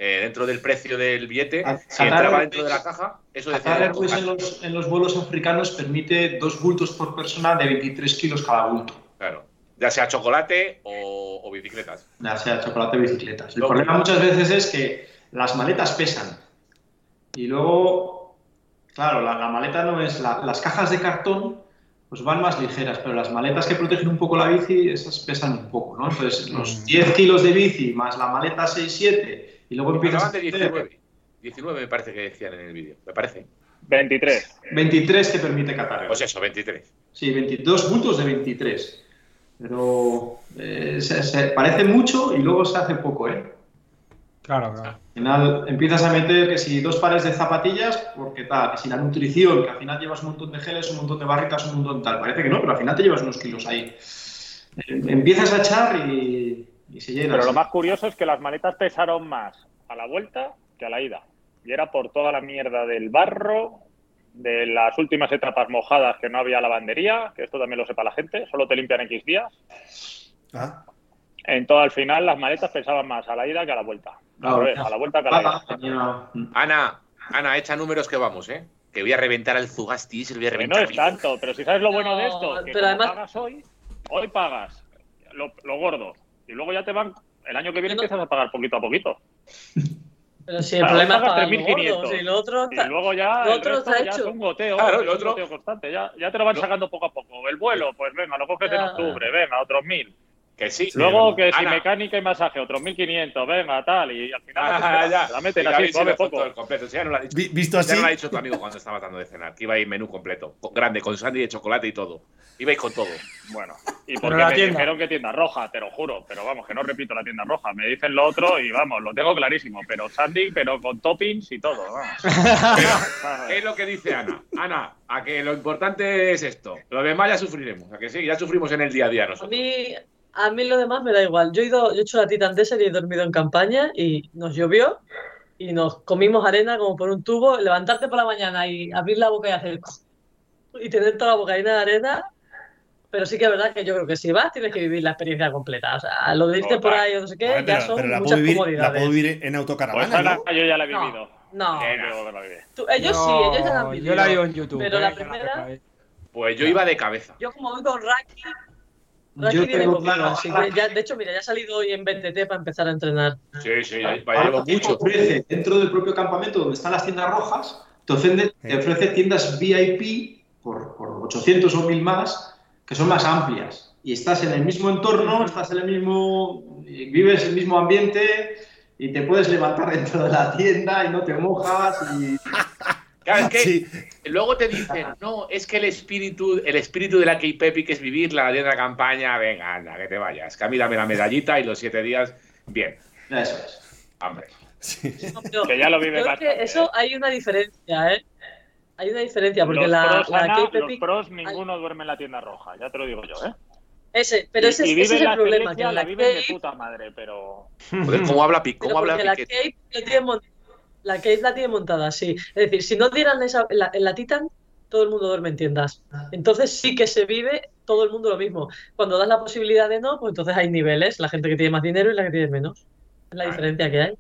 Eh, dentro del precio del billete, A- si entraba Airways- dentro de la caja, eso decía. Qatar Airways en los, en los vuelos africanos permite dos bultos por persona de 23 kilos cada bulto. Claro. Ya sea chocolate o, o bicicletas. Ya sea chocolate o bicicletas. El problema muchas veces es que las maletas pesan. Y luego, claro, la, la maleta no es. la- las cajas de cartón pues van más ligeras, pero las maletas que protegen un poco la bici, esas pesan un poco, ¿no? Entonces, los 10 kilos de bici más la maleta 6-7, y luego empiezas de hacer 19. 19 me parece que decían en el vídeo. Me parece. 23. 23 que permite Qatar. Pues eso, 23. Sí, 22 bultos de 23. Pero eh, se, se parece mucho y luego se hace poco, ¿eh? Claro, claro. Al final empiezas a meter que si dos pares de zapatillas, porque tal, que si la nutrición, que al final llevas un montón de geles, un montón de barritas, un montón tal. Parece que no, pero al final te llevas unos kilos ahí. Eh, Empiezas a echar y, y se llena. Pero lo más curioso es que las maletas pesaron más a la vuelta que a la ida. Y era por toda la mierda del barro, de las últimas etapas mojadas que no había lavandería, que esto también lo sepa la gente, solo te limpian X días. Ah, En todo al final las maletas pesaban más a la ida que a la vuelta. Al Claro. revés, a la vuelta que a la ida. Ana, Ana, echa números que vamos, ¿eh? Que voy a reventar al Zugasti, se lo voy a Que reventar. no es tanto, pero si sabes lo bueno de esto, que pero además- pagas hoy, hoy pagas lo, lo gordo. Y luego ya te van El año que viene no- empiezas a pagar poquito a poquito. Pero si el Claro, problema es pagar lo 3.500. gordo, si lo otro Y luego ya lo el otro resto está ya es hecho. un goteo, Claro, es lo un otro- goteo constante. Ya, ya te lo van sacando poco a poco. El vuelo, pues venga, lo coges en octubre, venga, otros mil. Que sí. Luego que si Ana, mecánica y masaje, otros 1500, venga, tal. Y al final Ah, pues, ya. la meten Sí, así, poco. el completo. Sí, ya no lo ha dicho. Vi- Visto Ya así, no lo ha dicho tu amigo cuando estaba dando de cenar, que iba a ir menú completo, co- grande, con sándwich de chocolate y todo. Ibais con todo. Bueno, y porque la me tienda. dijeron que tienda roja, te lo juro, pero vamos, que no repito la tienda roja. Me dicen lo otro y vamos, lo tengo clarísimo, pero sandy, pero con toppings y todo. vamos. ¿Qué [laughs] es lo que dice Ana? Ana, a que lo importante es esto. Lo demás ya sufriremos. A que sí, ya sufrimos en el día a día A nosotros. mí, a mí lo demás me da igual. Yo he, ido, yo he hecho la Titan Desert y he dormido en campaña y nos llovió y nos comimos arena como por un tubo. Levantarte por la mañana y abrir la boca y hacer y tener toda la boca llena de arena. Pero sí que es verdad que yo creo que si vas tienes que vivir la experiencia completa. O sea, lo de irte por ahí o no sé qué, ya pero, son pero la, muchas puedo vivir, la comodidades. puedo vivir en Pues autocaravana, yo ya la he vivido. No, Eh, tú- ellos sí, ellos ya la han vivido. Yo la digo en YouTube. Pero eh, la primera-. Pues yo iba de cabeza. Yo como voy con Raki, Raki Yo viene tengo claro, así que ya, de hecho, mira, ya ha salido hoy en BTT para empezar a entrenar. Sí, sí, ya Ahora llevo te mucho. ofrece, dentro del propio campamento donde están las tiendas rojas, te ofrece, te ofrece tiendas VIP por, por 800 o 1000 más, que son más amplias. Y estás en el mismo entorno, estás en el mismo, vives el mismo ambiente y te puedes levantar dentro de la tienda y no te mojas. Y... [laughs] Claro, es que Sí. luego te dicen, no, es que el espíritu, el espíritu de la K-Pepi es vivir la de la campaña, venga, anda, que te vayas. Que a mí dame la medallita y los siete días, bien, Eso es. hombre. Sí. No, pero Que ya lo vive creo que eso hay una diferencia, ¿eh? Hay una diferencia, porque los, la, pros, la Ana, Cape los pros, ninguno duerme en la tienda roja, ya te lo digo yo, ¿eh? Ese, pero Y- ese, y ese es el problema, que la la viven de puta madre, pero... Joder, ¿cómo habla pero ¿Cómo habla porque la Piquet? Cape tiene, la Cape la tiene montada así. Es decir, si no dieran esa, en, la, en la Titan, todo el mundo duerme en tiendas. Entonces sí que se vive todo el mundo lo mismo. Cuando das la posibilidad de no, pues entonces hay niveles, la gente que tiene más dinero y la que tiene menos. Es la diferencia que hay.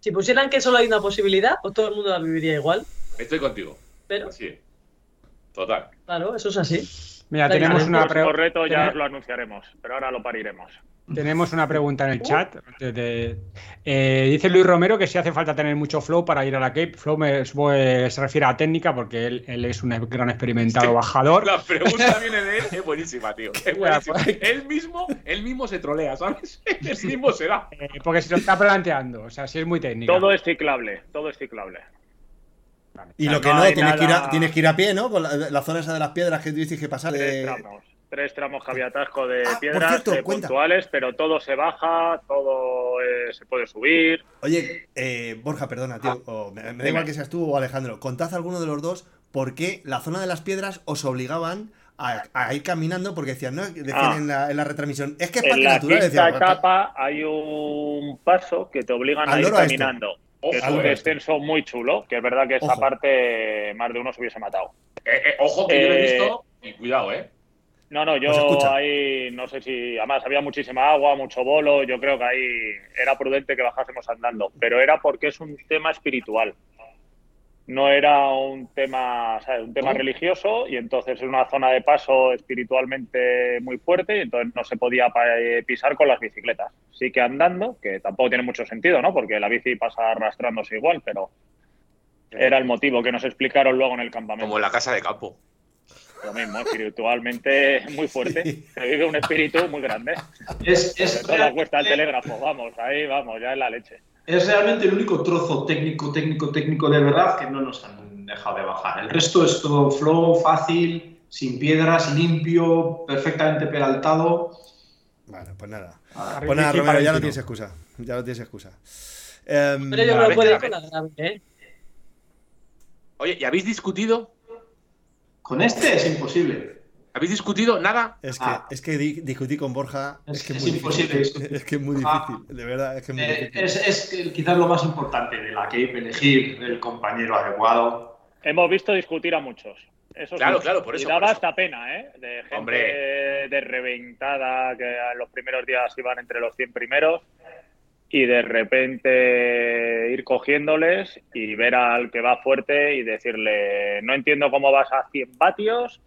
Si pusieran que solo hay una posibilidad, pues todo el mundo la viviría igual. Estoy contigo. Pero, Sí. Total. claro, eso es así. Mira, tenemos una, El próximo pre- reto ya lo anunciaremos, pero ahora lo pariremos. tenemos una pregunta en el chat. de- eh, dice Luis Romero que si hace falta tener mucho flow para ir a la Cape. Flow me- se refiere a técnica porque él, él es un gran experimentado Sí. bajador. La pregunta [laughs] viene de él, es buenísima, tío. Es buenísima. pues. Él mismo, él mismo se trolea, ¿sabes? [laughs] Él mismo se da. Eh, porque se lo está planteando. O sea, si es muy técnica. Todo es ciclable, todo es ciclable. Y lo que no, tienes, que ir a, tienes que ir a pie, ¿no? Con la, la zona esa de las piedras que tuvisteis que pasar. Tres de- tramos, tres tramos que había atasco de Ah, piedras cierto, eh, puntuales, pero todo se baja, todo eh, se puede subir. Oye, eh, Borja, perdona, tío. o me, me da igual que seas tú o Alejandro. Contad a alguno de los dos por qué la zona de las piedras os obligaban a, a ir caminando porque decían, ¿no? Decían Ah. en, la, en la retransmisión. Es que es En parque la natural. quinta Decían, etapa hay un paso que te obligan a ir caminando. Ojo, un noroeste. descenso muy chulo, que es verdad que esa Ojo. parte más de uno se hubiese matado. Eh, eh, ojo que yo lo he Eh, visto y cuidado, ¿eh? No, no, yo ahí no sé si, además había muchísima agua, mucho bolo, yo creo que ahí era prudente que bajásemos andando, pero era porque es un tema espiritual. No era un tema, ¿sabes? un tema religioso y entonces es una zona de paso espiritualmente muy fuerte y entonces no se podía pa- eh, pisar con las bicicletas. Sí que andando, que tampoco tiene mucho sentido, ¿no? Porque la bici pasa arrastrándose igual, pero era el motivo que nos explicaron luego en el campamento. Como en la casa de campo. Lo mismo, espiritualmente muy fuerte. Se vive un espíritu muy grande. Es, es, todo cuesta el telégrafo, vamos, ahí vamos, ya es la leche. Es realmente el único trozo técnico, técnico, técnico de verdad que no nos han dejado de bajar. El resto es todo flow, fácil, sin piedras, limpio, perfectamente peraltado. Bueno, pues nada. Ah, Pues nada, Romero, ya no tienes excusa. Ya no tienes excusa. Pero yo que puede a ir con la grave, ¿eh? Oye, ¿y habéis discutido? Con este es imposible. ¿Habéis discutido? ¿Nada? es que, Ah. es que di- discutí con Borja. Es, Es- que es muy imposible difícil. discutir. Es que es muy Ah. difícil. De verdad, es que es muy Eh, difícil. es, es que quizás lo más importante de la Cape, elegir el compañero adecuado. Hemos visto discutir a muchos. Eso Claro, sí. claro, por eso, Y daba por eso. hasta pena, ¿eh? De gente Hombre. de reventada que en los primeros días iban entre los 100 primeros y de repente ir cogiéndoles y ver al que va fuerte y decirle, no entiendo cómo vas a 100 vatios,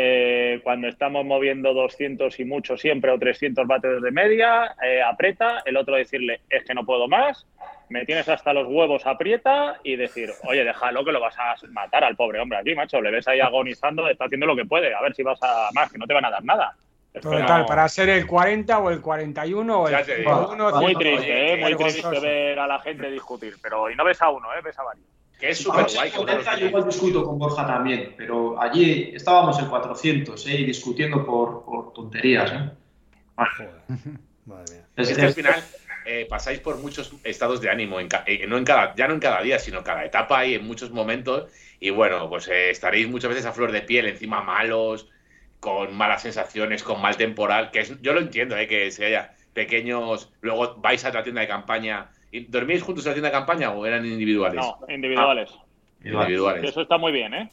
eh, cuando estamos moviendo 200 y mucho siempre o 300 vatios de media, eh, aprieta, el otro decirle, es que no puedo más, me tienes hasta los huevos, aprieta y decir, oye, déjalo que lo vas a matar al pobre hombre aquí, macho, le ves ahí agonizando, está haciendo lo que puede, a ver si vas a más, que no te van a dar nada. Total, para ser el 40 o el 41 o el 51. Muy triste, ¿eh? muy triste ver a la gente discutir, pero y no ves a uno, ¿eh? ves a varios. Que es súper guay. Yo igual discuto con Borja también, pero allí estábamos en 400 ¿eh? y discutiendo por, por tonterías. ¿eh? [laughs] Madre mía. Es, que al final eh, pasáis por muchos estados de ánimo, en eh, no en cada, ya no en cada día, sino cada etapa y en muchos momentos. Y bueno, pues eh, estaréis muchas veces a flor de piel, encima malos, con malas sensaciones, con mal temporal, que es, yo lo entiendo, ¿eh? que se haya pequeños, luego vais a la tienda de campaña. ¿Dormís juntos en la tienda de campaña o eran individuales? No, individuales. Ah, individuales. Eso está muy bien, ¿eh?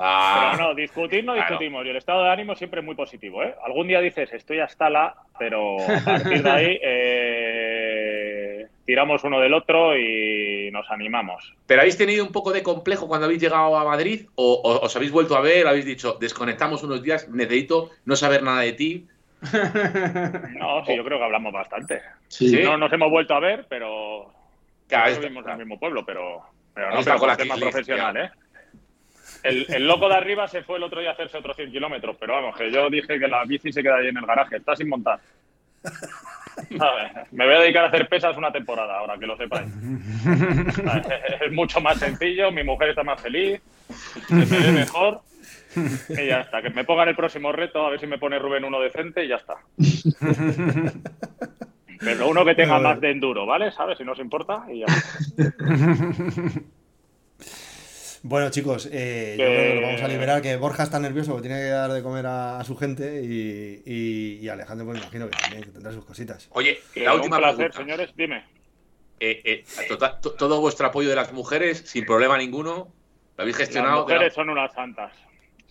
Ah, pero no, discutir no discutimos. Y el estado de ánimo siempre es muy positivo, ¿eh? Algún día dices, estoy hasta la, pero a partir de ahí [laughs] eh, tiramos uno del otro y nos animamos. ¿Pero habéis tenido un poco de complejo cuando habéis llegado a Madrid? ¿O, o os habéis vuelto a ver? ¿Habéis dicho, desconectamos unos días, necesito no saber nada de ti? [laughs] No, sí, yo creo que hablamos bastante. Sí. No nos hemos vuelto a ver, pero. Claro, vivimos en el mismo pueblo, pero. Pero no, pero con el tema profesional, ¿eh? El, el, loco de arriba se fue el otro día a hacerse otros 100 kilómetros, pero vamos, que yo dije que la bici se queda ahí en el garaje, está sin montar. [laughs] me voy a dedicar a hacer pesas una temporada, ahora que lo sepáis. [laughs] Es mucho más sencillo, mi mujer está más feliz, se me ve mejor y ya está. Que me pongan el próximo reto, a ver si me pone Rubén uno decente y ya está. Pero uno que tenga más de enduro, ¿vale? ¿Sabes? Si no os importa y ya. Bueno, chicos, eh, yo creo que lo vamos a liberar, que Borja está nervioso porque tiene que dar de comer a, a su gente y, y, y, Alejandro, pues me imagino que también que tendrá sus cositas. Oye, la última un placer, pregunta. señores, dime. Eh, eh, total, to, todo vuestro apoyo de las mujeres, sin problema ninguno, lo habéis gestionado. Las mujeres son unas santas.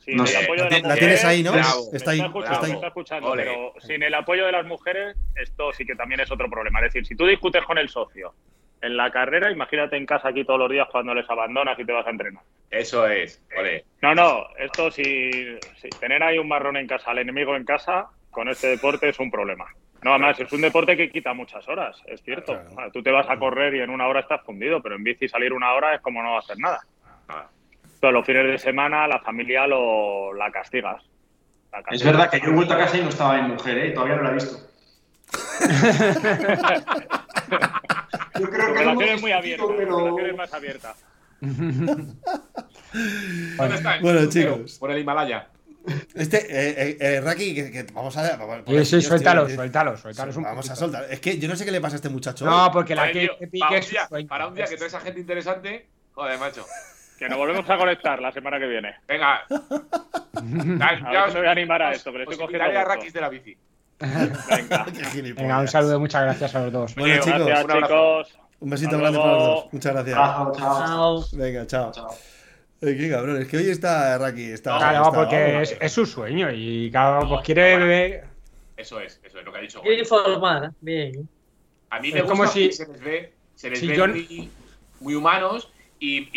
Sin No el sé, apoyo la, de las la tienes ahí, ¿no? Bravo. Está ahí, me está está ahí. me está escuchando, Ole. pero sin el apoyo de las mujeres, esto sí que también es otro problema. Es decir, si tú discutes con el socio en la carrera, imagínate en casa aquí todos los días cuando les abandonas y te vas a entrenar. Eso es, ole. No, no, esto si, si tener ahí un marrón en casa, al enemigo en casa, con este deporte es un problema. No, además, es un deporte que quita muchas horas, es cierto. Claro. Tú te vas a correr y en una hora estás fundido, pero en bici salir una hora es como no hacer nada. Todos los fines de semana la familia lo, la castigas. La Es verdad que yo he vuelto a casa y no estaba mi mujer, ¿eh? Todavía no la he visto. [laughs] Yo creo que relación es muy abierta, pero- relación es más abierta. [laughs] ¿Dónde está? Bueno, chicos. Por el Himalaya. Este, eh, eh, eh, Raki, que, que vamos a. vamos- Sí, sí, suéltalo, suéltalo, suéltalo. un Vamos a soltar. Es que yo no sé qué le pasa a este muchacho. No, porque la que tío, que para, pique un es día, para un día que toda esa gente interesante, joder, macho. Que nos volvemos a conectar la semana que viene. Venga. [laughs] Ya, A ver si me voy a animar a esto, os estoy cogiendo a. Rakis de la bici. Venga. [laughs] Venga, un saludo, muchas gracias a los dos. Bueno, Oye, chicos, Gracias, un chicos. un besito Hasta grande para los luego. dos. Muchas gracias. Chao, chao. Venga, chao. Chao. Eh, qué cabrón, es que hoy está Raki. Está, Claro, está- porque es, es su sueño y cada pues quiere beber. Eso es, eso es lo que ha dicho. Quiero Goyo. informar. Bien. A mí Es me gusta como si- se les ve, se les si ve yo- muy, muy humanos y,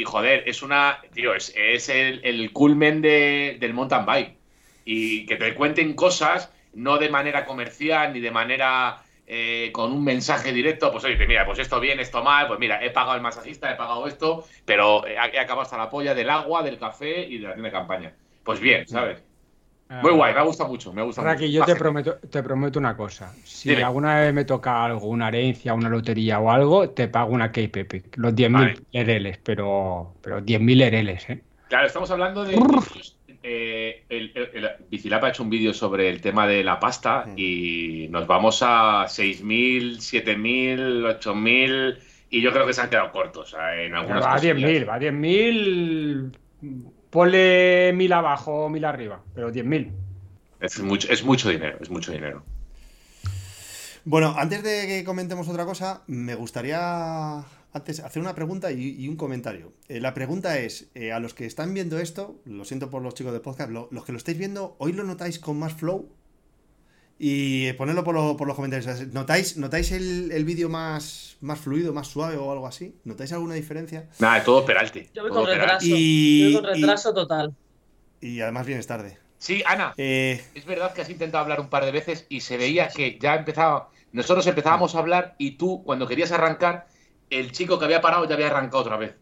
y, joder, es una, tío, es, es el, culmen de- del mountain bike. Y que te cuenten cosas no de manera comercial ni de manera eh, con un mensaje directo, pues oye, mira, pues esto bien, esto mal, pues mira, he pagado el masajista, he pagado esto, pero he acabado hasta la polla del agua, del café y de la tienda de campaña. Pues bien, ¿sabes? Muy guay, me ha gustado mucho, me gusta Raki, mucho. yo te prometo, te prometo una cosa. Si Dime. alguna vez me toca algo, una herencia, una lotería o algo, te pago una KPP. Los 10.000 Vale. ereles, pero, pero 10.000 ereles, ¿eh? Claro, estamos hablando de. eh, el, el- el- Bicilap ha hecho un vídeo sobre el tema de la pasta y nos vamos a 6.000, 7.000, 8.000 y yo creo que se han quedado cortos eh, en algunas Va a cosillas. 10.000, va a 10.000. Ponle 1.000 abajo o 1.000 arriba, pero 10.000. Es mucho, es mucho dinero, es mucho dinero. Bueno, antes de que comentemos otra cosa, me gustaría antes hacer una pregunta y, y un comentario. Eh, la pregunta es, eh, a los que están viendo esto, lo siento por los chicos de podcast, lo- los que lo estáis viendo, ¿hoy lo notáis con más flow? Y ponedlo por, lo- por los comentarios. ¿Notáis, notáis el, el vídeo más, más fluido, más suave o algo así? ¿Notáis alguna diferencia? Nada, todo peralte. Yo voy todo con Peralte. retraso. Y- Yo voy con retraso total. Y además vienes tarde. Sí, Ana, Eh, es verdad que has intentado hablar un par de veces y se veía que ya empezaba. Nosotros empezábamos a hablar y tú, cuando querías arrancar, el chico que había parado ya había arrancado otra vez.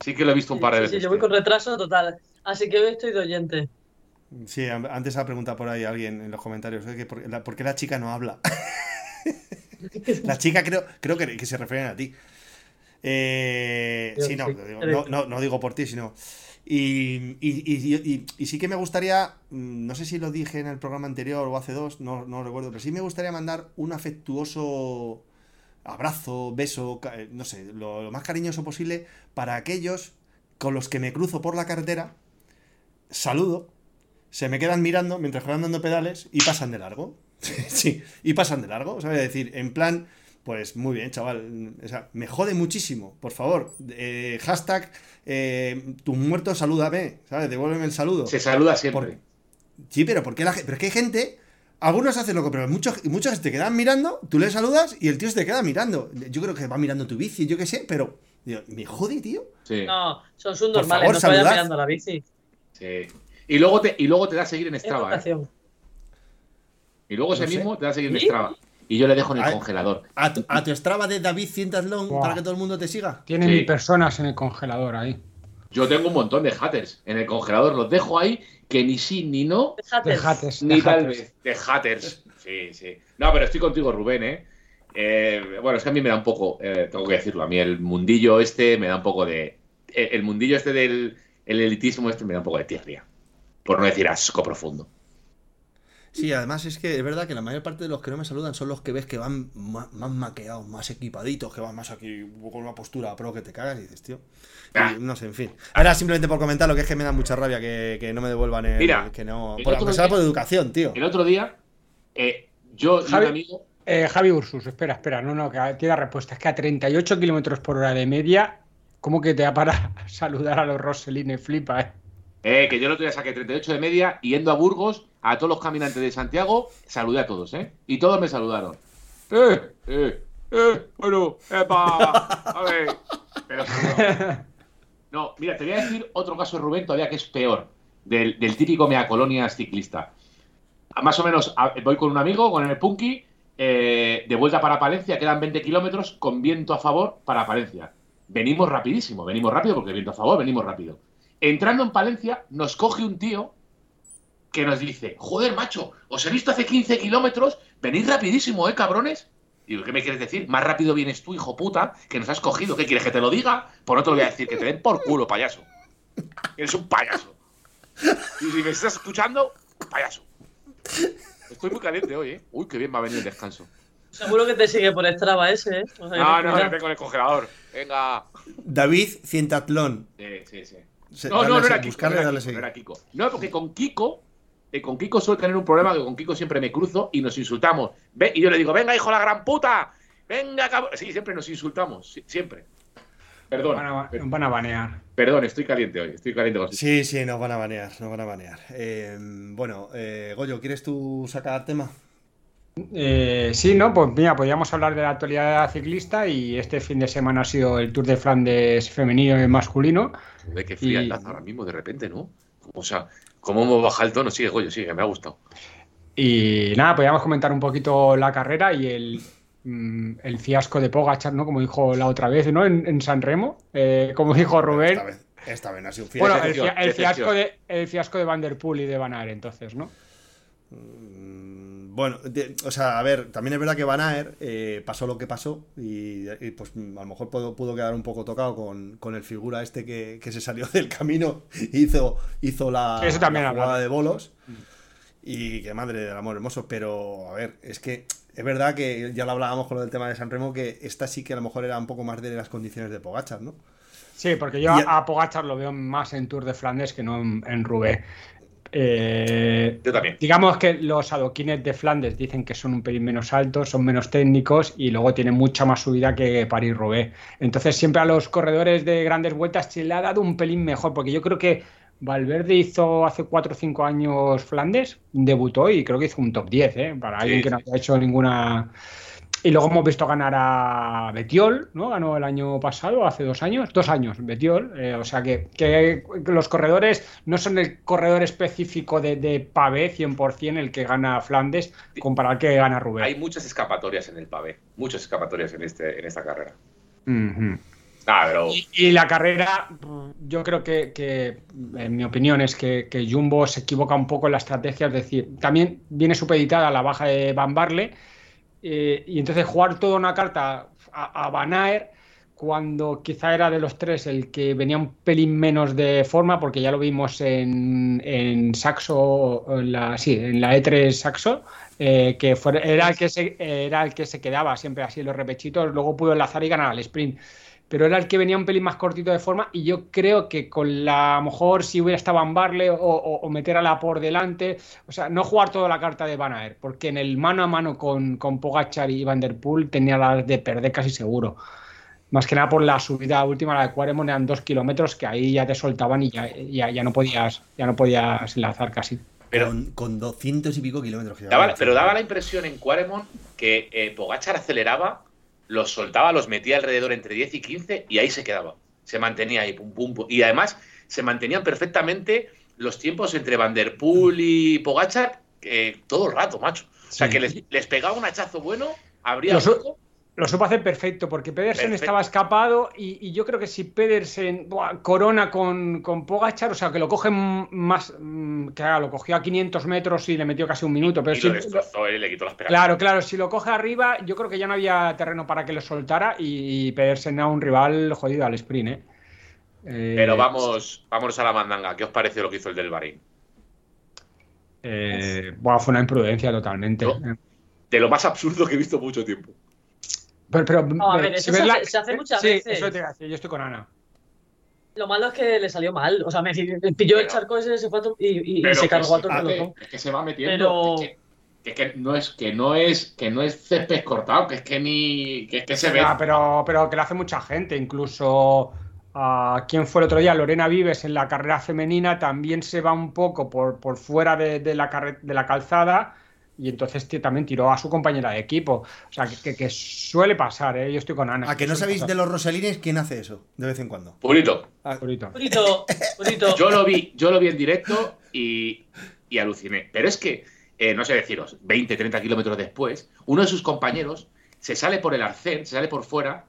Sí que lo he visto un par de Sí, veces. sí, yo voy con retraso total. Así que hoy estoy de oyente. Sí, an- antes ha preguntado por ahí alguien en los comentarios ¿eh? que por, la- ¿por qué la chica no habla? [laughs] la chica creo, creo que, que se refieren a ti. Eh, sí, no, no, no, no digo por ti, sino... Y, y- y- y- y sí que me gustaría, mm, no sé si lo dije en el programa anterior o hace dos, no, no recuerdo, pero sí me gustaría mandar un afectuoso abrazo, beso, eh, no sé, lo, lo más cariñoso posible para aquellos con los que me cruzo por la carretera, saludo, se me quedan mirando mientras van dando pedales y pasan de largo. [laughs] sí, y pasan de largo, ¿sabes? Es decir, en plan, pues muy bien, chaval. O sea, me jode muchísimo, por favor. eh, hashtag, eh, tu muerto, salúdame, ¿sabes? Devuélveme el saludo. Se saluda siempre. Por- Sí, pero ¿por qué la gente? Pero es que hay gente. Algunos hacen loco, pero muchos, muchos te quedan mirando, tú le saludas y el tío se te queda mirando. Yo creo que va mirando tu bici, yo qué sé, pero. digo, me jode, tío. Sí, No, son sus Por normales, favor, no vayan mirando la bici. sí. Y luego te, y luego te da a seguir en Strava, ¿eh? Y luego ese No sé. mismo te da a seguir en. Strava. Y yo le dejo en el Ay. congelador. A tu, a tu Strava de David Cientalón Buah. para que todo el mundo te siga. Tiene Sí. mil personas en el congelador ahí. Yo tengo un montón de haters en el congelador. Los dejo ahí que ni sí ni no, Déjate. Dejates, ni tal dejates. vez. De haters. Sí, sí. No, pero estoy contigo, Rubén, ¿eh? Eh, bueno, es que a mí me da un poco, eh, tengo que decirlo, a mí el mundillo este me da un poco de... eh, El mundillo este del el elitismo este me da un poco de tierria. Por no decir asco profundo. Sí, además es que es verdad que la mayor parte de los que no me saludan son los que ves que van ma- más, maqueados, más equipaditos, que van más aquí con una postura pro que te cagas y dices, tío. y Ah. no sé, en fin. Ahora simplemente por comentar lo que es que me da mucha rabia que, que no me devuelvan el. Mira, que no. el Por, día- por educación, tío. El otro día, eh, yo y un Javi- amigo... Eh, Javi Ursus, espera, espera, no, no, que tiene respuesta. Es que a 38 kilómetros por hora de media, ¿cómo que te da para [laughs] saludar a los Roselines? Flipa, ¿eh? Eh, que yo el otro día saqué 38 de media yendo a Burgos, a todos los caminantes de Santiago, saludé a todos, ¿eh? Y todos me saludaron. ¡Eh! ¡Eh! ¡Eh! Bueno, ¡epa! A ver. Pero no. No, mira, te voy a decir otro caso, Rubén, todavía que es peor. Del, típico mea colonias ciclista. Más o menos voy con un amigo, con el Punky, eh, de vuelta para Palencia, quedan 20 kilómetros con viento a favor para Palencia. Venimos rapidísimo, venimos rápido porque viento a favor, venimos rápido. Entrando en Palencia, nos coge un tío que nos dice, joder, macho, os he visto hace 15 kilómetros, venís rapidísimo, ¿eh, cabrones? Digo, ¿qué me quieres decir? Más rápido vienes tú, hijo puta, que nos has cogido. ¿Qué quieres que te lo diga? Pues no te lo voy a decir, que te den por culo, payaso. Eres un payaso. Y si me estás escuchando, payaso. Estoy muy caliente hoy, ¿eh? Uy, qué bien me ha venido el descanso. Seguro que te sigue por Strava ese, ¿eh? O sea, No, no, tengo en el congelador. Venga. David Cientatlón. Sí, sí, sí. Se- No, no, no a era Kiko, no era Kiko, no era Kiko. No, porque con Kiko, eh, con Kiko suele tener un problema que con Kiko siempre me cruzo y nos insultamos. Ve, y yo le digo, venga, hijo de la gran puta, venga, cabrón. Sí, siempre nos insultamos, sí, siempre. Perdón, Van a, per- van a banear. perdón, estoy caliente hoy, estoy caliente con Sí, sí, nos van a banear, nos van a banear. Eh, bueno, eh, Goyo, ¿quieres tú sacar tema? Eh, sí, no, pues mira, podríamos hablar de la actualidad ciclista y este fin de semana ha sido el Tour de Flandes femenino y masculino. De qué frialdad Y- ahora mismo, de repente, ¿no? O sea, ¿cómo hemos bajado el tono? Sigue, Goyo, sigue, me ha gustado. Y nada, podríamos comentar un poquito la carrera y el, mm, el fiasco de Pogachar, ¿no? Como dijo la otra vez, ¿no? En, en San Remo, eh, como dijo Rubén. Esta vez, esta vez no ha sido un fiasco. Bueno, el, Decepción, fia- el fiasco de, el fiasco de Van Der Poel y de Van Aert, entonces, ¿no? Mm, Bueno, de- o sea, a ver, también es verdad que Van Aert eh, pasó lo que pasó y, y, pues a lo mejor pudo, pudo quedar un poco tocado con, con el figura este que, que se salió [laughs] del camino e hizo, hizo la, Eso también la jugada de bolos y que madre del amor hermoso, pero a ver, es que es verdad que ya lo hablábamos con lo del tema de San Remo, que esta sí que a lo mejor era un poco más de las condiciones de Pogachar, ¿no? Sí, porque yo Y- a, Pogachar lo veo más en Tour de Flandes que no en, en Roubaix. Eh, Yo también. digamos que los adoquines de Flandes dicen que son un pelín menos altos, son menos técnicos y luego tienen mucha más subida que París-Roubaix. Entonces siempre a los corredores de grandes vueltas se le ha dado un pelín mejor, porque yo creo que Valverde hizo hace 4 o 5 años Flandes, debutó y creo que hizo un top 10, ¿eh? para alguien que no había hecho ninguna... Y luego hemos visto ganar a Betiol, ¿no? Ganó el año pasado, hace dos años, dos años, Betiol. Eh, o sea que, que, los corredores no son el corredor específico de, de pavé 100% el que gana Flandes comparado al que gana Rubén. Hay muchas escapatorias en el pavé, muchas escapatorias en, este, en esta carrera. Uh -huh. Ah, pero... y, y, la carrera, yo creo que, que en mi opinión, es que, que, Jumbo se equivoca un poco en la estrategia. Es decir, también viene supeditada la baja de Van Barle eh, y entonces jugar toda una carta a, a Van Aert cuando quizá era de los tres el que venía un pelín menos de forma, porque ya lo vimos en, en Saxo, en la, sí, en la E3 Saxo, eh, que fue, era, el que se, era el que se quedaba siempre así en los repechitos, luego pudo enlazar y ganar al sprint pero era el que venía un pelín más cortito de forma y yo creo que con la a lo mejor si hubiera estado Van Barle o, o, o, meter a la por delante, o sea, no jugar toda la carta de Van Aert, porque en el mano a mano con, con Pogachar y Van Der Poel tenía las de perder casi seguro. Más que nada por la subida última, la de Quaremont eran dos kilómetros que ahí ya te soltaban y ya, ya, ya no podías ya no podías enlazar casi. Pero, con, con 200 y pico kilómetros. Daba, pero daba la impresión en Quaremont que eh, Pogachar aceleraba los soltaba, los metía alrededor entre 10 y 15 y ahí se quedaba. Se mantenía ahí, pum, pum, pum. Y además se mantenían perfectamente los tiempos entre Van Der Poel y Pogachar eh, todo el rato, macho. O sea, sí. que les, les, pegaba un hachazo bueno, abría los, lo supo hacer perfecto, porque Pedersen perfecto. estaba escapado y, y, yo creo que si Pedersen buah, corona con, con Pogachar, o sea, que lo coge más, que lo cogió a 500 metros y le metió casi un minuto. Pero y si, lo destrozó y le quitó las Claro, claro, si lo coge arriba, yo creo que ya no había terreno para que lo soltara y, y Pedersen era un rival jodido al sprint, ¿eh? Eh, Pero vamos, vamos a la mandanga. ¿Qué os pareció lo que hizo el del Bahrein? Eh, bueno, fue una imprudencia totalmente. ¿No? De lo más absurdo que he visto mucho tiempo. Pero, pero no, a ver, eso se, la... se, hace muchas sí, veces. Eso te decir, yo estoy con Ana. Lo malo es que le salió mal. O sea, me pilló pero, el charco ese se fue y, y se cargó a todo el pelotón. Es que se va metiendo. Pero... Es que, que, no es que no es que no es césped cortado, que es que ni que, es que se ve. Ah, pero, pero que lo hace mucha gente, incluso a uh, quién fue el otro día, Lorena Vives en la carrera femenina también se va un poco por, por fuera de, de, la de la calzada y entonces también tiró a su compañera de equipo. O sea, que, que, que suele pasar, ¿eh? Yo estoy con Ana. ¿A que no sabéis pasar. de los rosalines quién hace eso de vez en cuando? Purito. Ah, Purito. Purito. Purito. Yo lo vi, yo lo vi en directo y, y aluciné. Pero es que, eh, no sé deciros, 20, 30 kilómetros después, uno de sus compañeros se sale por el arcén, se sale por fuera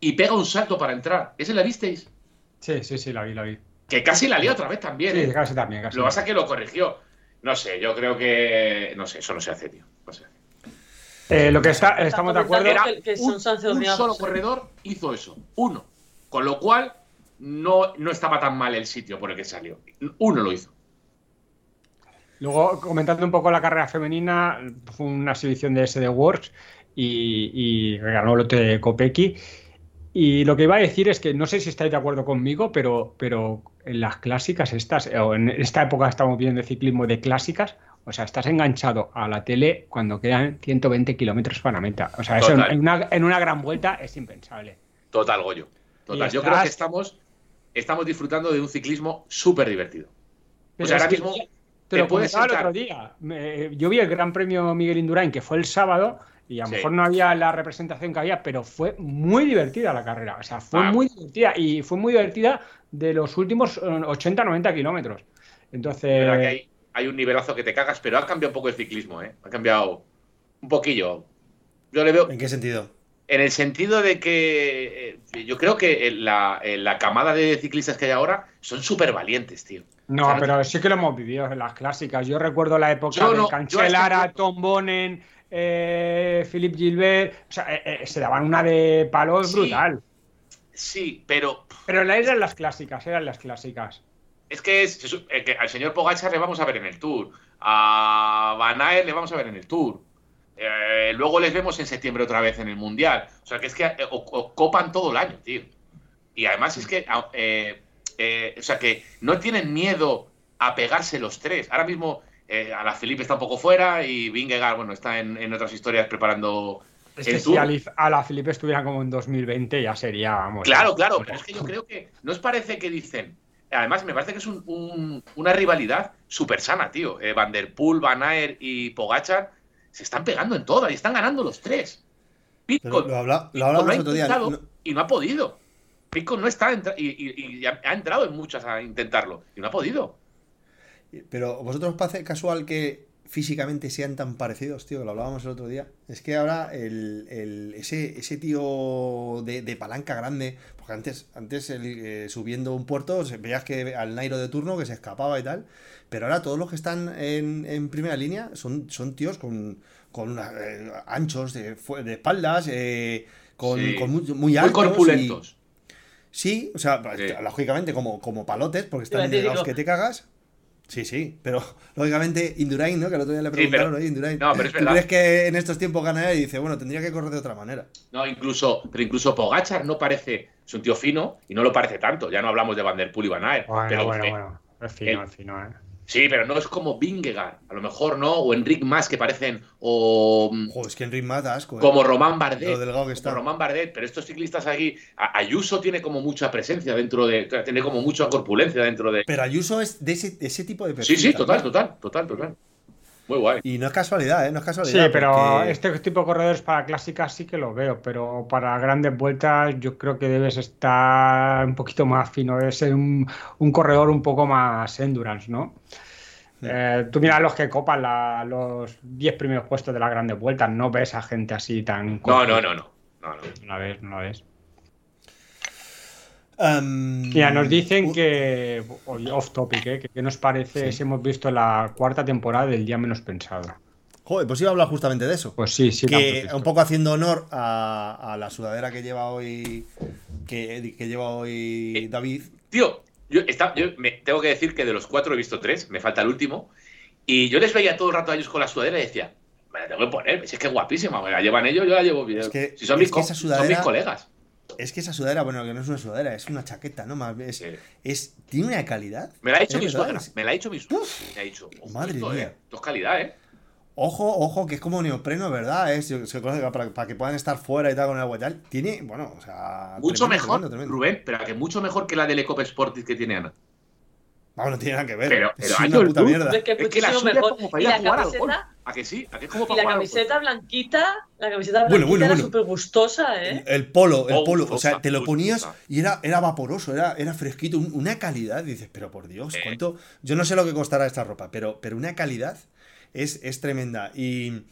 y pega un salto para entrar. ¿Ese la visteis? Sí, sí, sí, la vi, la vi. Que casi la lió otra vez también. Sí, ¿eh? casi también. Casi lo que pasa es que lo corrigió. No sé, yo creo que. No sé, eso no se hace, tío. No sé. Eh, lo que está, estamos de acuerdo era que, que un, un, solo corredor hizo eso. Uno. Con lo cual, no, no estaba tan mal el sitio por el que salió. Uno lo hizo. Luego, comentando un poco la carrera femenina, fue una exhibición de SD Works y, y ganó el lote de Kopecky. Y lo que iba a decir es que no sé si estáis de acuerdo conmigo, pero, pero en las clásicas estas, o en esta época estamos viendo ciclismo de clásicas, o sea, estás enganchado a la tele cuando quedan 120 kilómetros para meta. O sea, eso en una, en una, gran vuelta es impensable. Total, Goyo. Total. Yo creo que estamos, estamos disfrutando de un ciclismo súper divertido. Pero o sea, ahora mismo. Te, te lo comentaba sentar... el otro día. Me, yo vi el Gran Premio Miguel Indurain, que fue el sábado, y a lo sí. mejor no había la representación que había, pero fue muy divertida la carrera. O sea, fue ah. muy divertida y fue muy divertida de los últimos 80-90 kilómetros. Entonces. Hay, hay, un nivelazo que te cagas, pero ha cambiado un poco el ciclismo, ¿eh? Ha cambiado un poquillo. Yo le veo. ¿En qué sentido? En el sentido de que eh, yo creo que la, la, camada de ciclistas que hay ahora son súper valientes, tío. No, o sea, pero sí que lo hemos vivido en las clásicas. Yo recuerdo la época de no, Cancelara, este... Tom Bonen, eh, Philip Gilbert, o sea, eh, eh, se daban una de palos sí, brutal. Sí, pero. Pero eran las clásicas, eran las clásicas. Es que, es, que al señor Pogacar le vamos a ver en el Tour, a Van Aert le vamos a ver en el Tour. Eh, luego les vemos en septiembre otra vez en el Mundial. O sea, que es que eh, o, o, copan todo el año, tío. Y además es que, eh, o sea, que no tienen miedo a pegarse los tres. Ahora mismo eh, a la Felipe está un poco fuera y Vingegaard, bueno, está en, en otras historias preparando. Es que si a la Felipe estuviera como en 2020 ya sería, vamos. Claro, claro, pero es que yo creo que. ¿No os parece que dicen? Además, me parece que es un, un, una rivalidad súper sana, tío. Eh, Van der Poel, Van Aert y Pogachar se están pegando en todas y están ganando los tres. Pitcock, Lo, habla, lo hablamos ha otro día. intentado No- y no ha podido. Pitcock no está entra- y, y- y ha ha entrado en muchas a intentarlo y no ha podido. Pero vosotros os parece casual que físicamente sean tan parecidos, tío, que lo hablábamos el otro día. Es que ahora el, el- ese, ese tío de, de palanca grande, porque antes, antes el, eh, subiendo un puerto se- veías que al Nairo de turno que se escapaba y tal, pero ahora todos los que están en, en primera línea son, son tíos con, con una- eh, anchos de, de espaldas, eh, con, Sí. con muy, muy Muy altos. y- corpulentos. Sí, o sea, Sí. lógicamente como, como palotes, porque están delgados digo- que te cagas. Sí, sí, pero [laughs] lógicamente Indurain, ¿no? Que el otro día le Sí, preguntaron, pero- oye, Indurain, no, pero es ¿tú verdad. crees que en estos tiempos ganará? Y dice, bueno, tendría que correr de otra manera. No, incluso, pero incluso Pogachar no parece, es un tío fino y no lo parece tanto. Ya no hablamos de Van der Poel y Van Aert. Bueno, pero, bueno, bueno. Es fino, es fino, ¿eh? Sí, pero no es como Vingegaard, a lo mejor no, o Enric Mas que parecen, o mm, Joder, es que Enric más da asco, ¿eh? como Román Bardet. Lo delgado que está. Como Román Bardet, pero estos ciclistas aquí, Ayuso tiene como mucha presencia dentro de, tiene como mucha corpulencia dentro de. Pero Ayuso es de ese, de ese tipo de Sí, perfil. sí, total, total, total, total. Muy guay. Y no es casualidad, ¿eh? No es Sí, casualidad. pero porque- este tipo de corredores para clásicas sí que lo veo, pero para grandes vueltas yo creo que debes estar un poquito más fino, debes ser un, un corredor un poco más endurance, ¿no? Eh, tú mira los que copan la- los 10 primeros puestos de las grandes vueltas, no ves a gente así tan... No, no, no, no. no, no. No la ves, no la ves. Em, Mira, nos dicen que, off topic, ¿eh? que qué nos parece Sí. si hemos visto la cuarta temporada del Día Menos Pensado. Joder, pues iba a hablar justamente de eso. Pues sí, sí. que un poco haciendo honor a, a la sudadera que lleva hoy que, que lleva hoy Eh, David. Tío, yo, está- yo me, tengo que decir que de los cuatro he visto tres, me falta el último. Y yo les veía todo el rato a ellos con la sudadera y decía, me la tengo que poner, si es que es guapísima, me la llevan ellos, yo la llevo bien. Es que- si son, es mis, esa son mis colegas. Es que esa sudadera, bueno, que no es una sudadera, es una chaqueta, ¿no? Más es, Sí. es tiene una calidad. Me la ha hecho mi suegra, me la ha hecho mi suegra. Me ha Madre esto, mía. eh, esto es calidad, ¿eh? Ojo, ojo, que es como neopreno, ¿verdad? Es, para, para que puedan estar fuera y tal con el agua y tal. Tiene, bueno, o sea. Mucho tremendo, mejor, tremendo, tremendo. Rubén, pero que mucho mejor que la del Ecop Sportis que tiene Ana. Vamos, no tiene nada que ver. Pero- es pero una Ayol, puta mierda. Es que es Es que la es mejor. como para Y ir a la jugar al golf. camiseta, ¿A que sí? ¿A que es como y para la jugar al golf? camiseta blanquita, la camiseta Bueno, blanquita bueno, era bueno. súper gustosa, ¿eh? El polo, el Oh, polo, o sea, te lo ponías y era, era vaporoso, era, era fresquito, un- una calidad. Dices, pero por Dios, Eh. ¿cuánto? Yo no sé lo que costará esta ropa, pero, pero una calidad es, es tremenda. Y,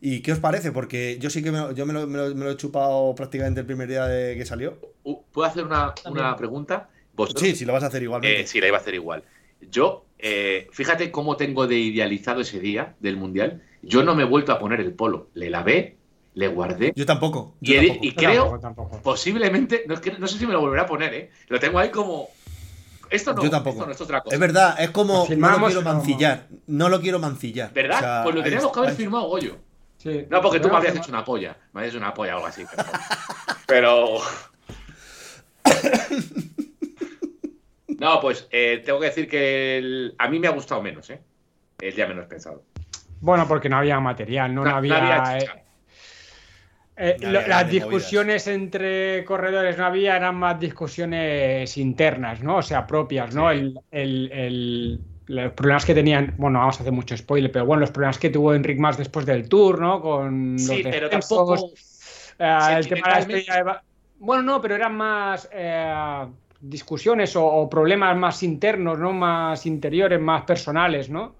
y qué os parece? Porque yo sí que me, lo- yo me, lo, me lo- me lo he chupado prácticamente el primer día de que salió. Uh, ¿Puedo hacer una, una pregunta? ¿Vosotros? Sí, sí, lo vas a hacer igualmente. Eh, sí, la iba a hacer igual. Yo, eh, fíjate cómo tengo de idealizado ese día del Mundial. Yo no me he vuelto a poner el polo. Le lavé, le guardé. Yo tampoco. Y, Yo he- tampoco. y Yo creo, tampoco, tampoco. posiblemente, no, sé si me lo volveré a poner, ¿eh? Lo tengo ahí como... Esto no, Yo tampoco. esto no, esto es otra cosa. Es verdad, es como no lo quiero pero- mancillar. No lo quiero mancillar. ¿Verdad? O sea, pues lo teníamos que haber firmado Goyo. Sí. No, porque tú me habrías pero- hecho una polla. Me habrías hecho una polla o algo así. Pero... [laughs] [laughs] No, pues eh, tengo que decir que el- a mí me ha gustado menos, ¿eh? El día menos pensado. Bueno, porque no había material, no, no había... eh, eh, No lo- había las discusiones entre corredores no había, eran más discusiones internas, ¿no? O sea, propias, ¿no? Sí. El, el- el- los problemas que tenían, bueno, vamos a hacer mucho spoiler, pero bueno, los problemas que tuvo Enric más después del tour, ¿no? Con Sí, los pero tampoco... eh, el tema de la despedida de Bueno, no, pero eran más eh, discusiones o, o problemas más internos, ¿no? Más interiores, más personales, ¿no?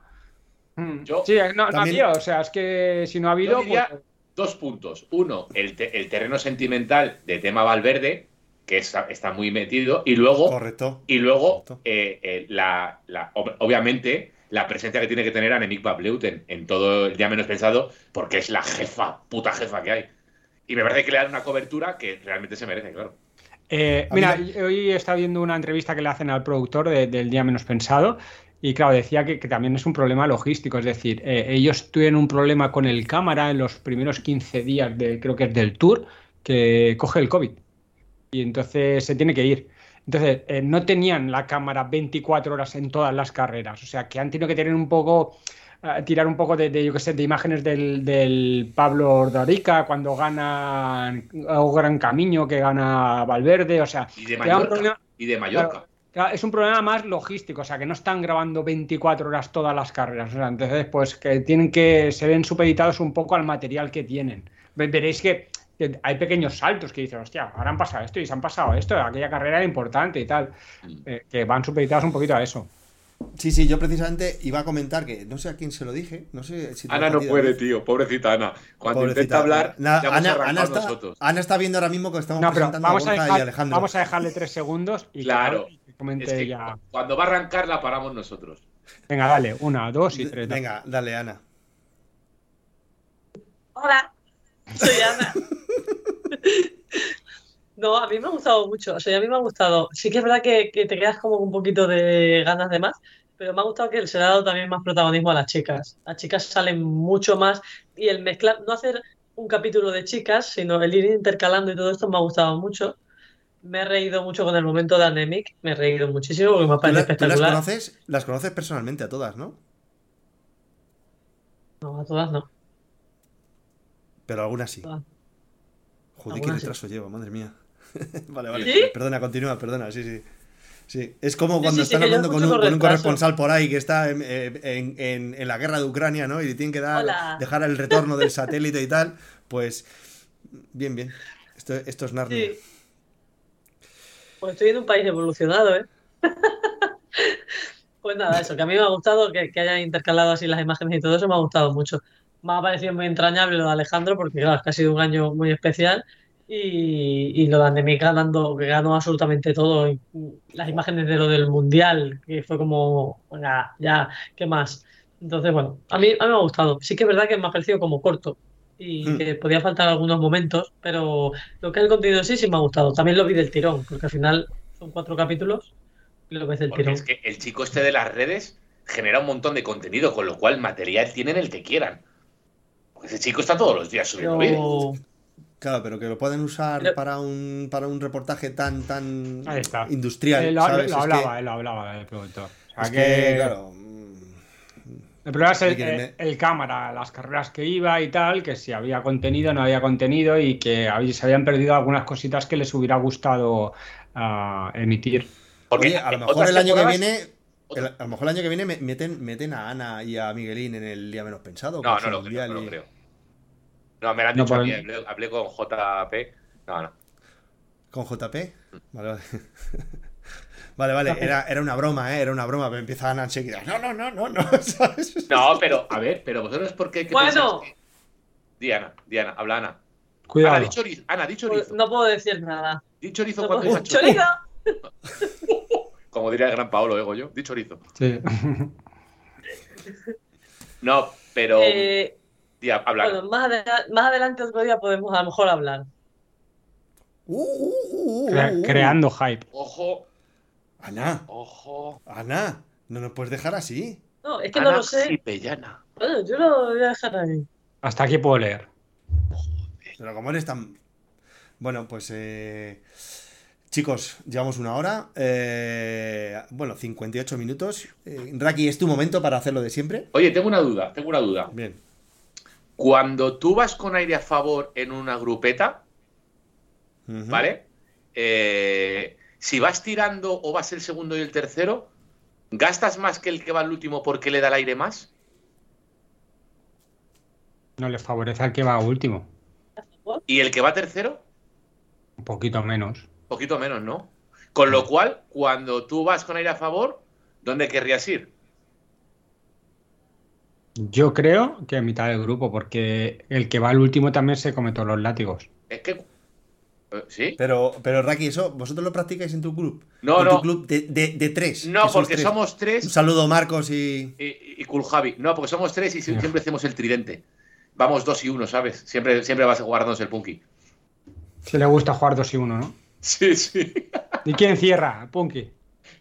Mm. Yo- sí, no, no había, o sea, es que si no ha habido, diría- pues- Dos puntos. Uno, el, te- el terreno sentimental de tema Valverde, que está, está muy metido, y luego, Correcto. y luego Correcto. eh, eh, la, la- ob- obviamente, la presencia que tiene que tener Annemiek van Vleuten en todo el día menos pensado, porque es la jefa, puta jefa que hay. Y me parece que le dan una cobertura que realmente se merece, claro. Eh, mira, hoy he estado viendo una entrevista que le hacen al productor de- del Día Menos Pensado y claro, decía que, que también es un problema logístico, es decir, eh, ellos tuvieron un problema con el cámara en los primeros 15 días, de, creo que es del tour, que coge el COVID y entonces se tiene que ir. Entonces, eh, no tenían la cámara 24 horas en todas las carreras, o sea, que han tenido que tener un poco, tirar un poco de, de, yo qué sé, de imágenes del, del Pablo Ordorica cuando gana o Gran Camino, que gana Valverde, o sea, Y de que un Mallorca. problema- Y de Mallorca. Claro, es un problema más logístico, o sea, que no están grabando 24 horas todas las carreras. o sea, entonces, pues que tienen que, se ven supeditados un poco al material que tienen. Ve- Veréis que que hay pequeños saltos que dices, hostia, ahora han pasado esto y se han pasado esto, aquella carrera era importante y tal, Mm. eh, que van supeditados un poquito a eso. Sí, sí, yo precisamente iba a comentar que no sé a quién se lo dije, no sé si Ana no puede, tío. Pobrecita Ana. Cuando Pobrecita. intenta hablar, Na- ya Ana, Ana está, nosotros. Ana está viendo ahora mismo que estamos No, presentando vamos a a, Borja y dejar- Alejandro. vamos a dejarle tres segundos y que Claro. hable y que comente Es que ya. cuando va a arrancar la paramos nosotros. Venga, dale, una, dos y tres. dale. Venga, dale, Ana. Hola, soy Ana. [laughs] No, a mí me ha gustado mucho, o sea, a mí me ha gustado. Sí que es verdad que, que te quedas como un poquito de ganas de más, pero me ha gustado que se le ha dado también más protagonismo a las chicas. Las chicas salen mucho más y el mezclar, no hacer un capítulo de chicas, sino el ir intercalando y todo esto me ha gustado mucho. Me he reído mucho con el momento de Anemic, me he reído muchísimo porque me ¿Tú, parece la- tú las espectacular. conoces? Las conoces personalmente a todas, ¿no? No, a todas no. Pero algunas sí. Joder, qué Algunas sí. retraso llevo, madre mía. [laughs] vale, vale. ¿Sí? Perdona, continúa, perdona, sí, sí. Sí, es como cuando sí, sí, están hablando con un, con un corresponsal por ahí que está en, en- en- en la guerra de Ucrania, ¿no? Y tienen que dar, Hola. dejar el retorno del [laughs] satélite y tal. Pues, bien, bien. Esto, esto es Narnia. Pues estoy en un país evolucionado, ¿eh? [laughs] Pues nada, eso, que a mí me ha gustado que, que hayan intercalado así las imágenes y todo eso, me ha gustado mucho. Me ha parecido muy entrañable lo de Alejandro, porque claro, es que ha sido un año muy especial. Y, y lo de Andemic ganando, que ganó absolutamente todo. y las imágenes de lo del Mundial, que fue como, venga, ya, ¿qué más? Entonces, bueno, a mí, a mí me ha gustado. Sí que es verdad que me ha parecido como corto y Hmm. que podía faltar algunos momentos, pero lo que es el contenido en sí sí me ha gustado. También lo vi del tirón, porque al final son cuatro capítulos y lo ves del Porque tirón. es que el chico este de las redes genera un montón de contenido, con lo cual material tienen el que quieran. Porque ese chico está todos los días subiendo. Pero Claro, pero que lo pueden usar Pero- para un para un reportaje tan tan Ahí está. industrial, Eh, lo, ¿sabes? lo Es hablaba, que- él lo hablaba el productor. O sea es que, que, claro, el problema es el, me- el- el cámara, las carreras que iba y tal, que si había contenido, no había contenido y que había- se habían perdido algunas cositas que les hubiera gustado ah, emitir. Porque Oye, a lo mejor el año que viene el- a lo mejor el año que viene me- meten, meten a Ana y a Miguelín en el día menos pensado. No, no lo creo, mundial no lo creo. No, me lo han No, dicho a por- mí, hablé, hablé con JP. No, no. ¿Con JP? Vale, vale. [laughs] Vale, vale, era, era una broma, ¿eh? Era una broma, pero empieza Ana enseguida. No, no, no, no, no, [laughs] ¿sabes? No, pero, a ver, pero vosotros, ¿por qué? qué Bueno. pensáis Diana, Diana, habla Ana. Cuidado. Ana, di chorizo. Ana, di chorizo. pues, no puedo decir nada. Di chorizo No cuando puedo- digas chorizo. ¡Chorizo! [laughs] Como diría el gran Paolo, ¿eh, yo? Di chorizo. Sí. No, pero. Eh, di, habla. Ana. bueno, más, adela- más adelante otro día podemos a lo mejor hablar. Uh, uh, uh, uh, uh. creando hype. Ojo, Ana, ojo. Ana, no nos puedes dejar así. No, es que Ana no lo sé. Cipellana. Bueno, yo lo voy a dejar ahí. Hasta aquí puedo leer. Pero como eres tan. Bueno, pues. eh, Chicos, llevamos una hora. eh, bueno, 58 minutos. Eh, Raki, ¿es tu momento para hacerlo de siempre? Oye, tengo una duda, tengo una duda. Bien. Cuando tú vas con aire a favor en una grupeta. ¿vale? Eh, si vas tirando o vas el segundo y el tercero, ¿gastas más que el que va al último porque le da el aire más? No le favorece al que va último. ¿Y el que va tercero? Un poquito menos. Poquito menos, ¿no? Con lo cual, cuando tú vas con aire a favor, ¿dónde querrías ir? Yo creo que a mitad del grupo, porque el que va al último también se come todos los látigos. Es que. eh, ¿Sí? Pero, pero Raki, ¿eso vosotros lo practicáis en tu club? No, en no. tu club de, de- de tres. No, porque tres. somos Un tres saludo, Marcos y. y, y Cool Javi. No, porque somos tres y si- siempre hacemos el tridente. Vamos dos y uno, ¿sabes? Siempre, siempre vas guardándose el punky. Si le gusta jugar 2 y 1, ¿no? Sí, sí. ¿Y quién cierra? Punky.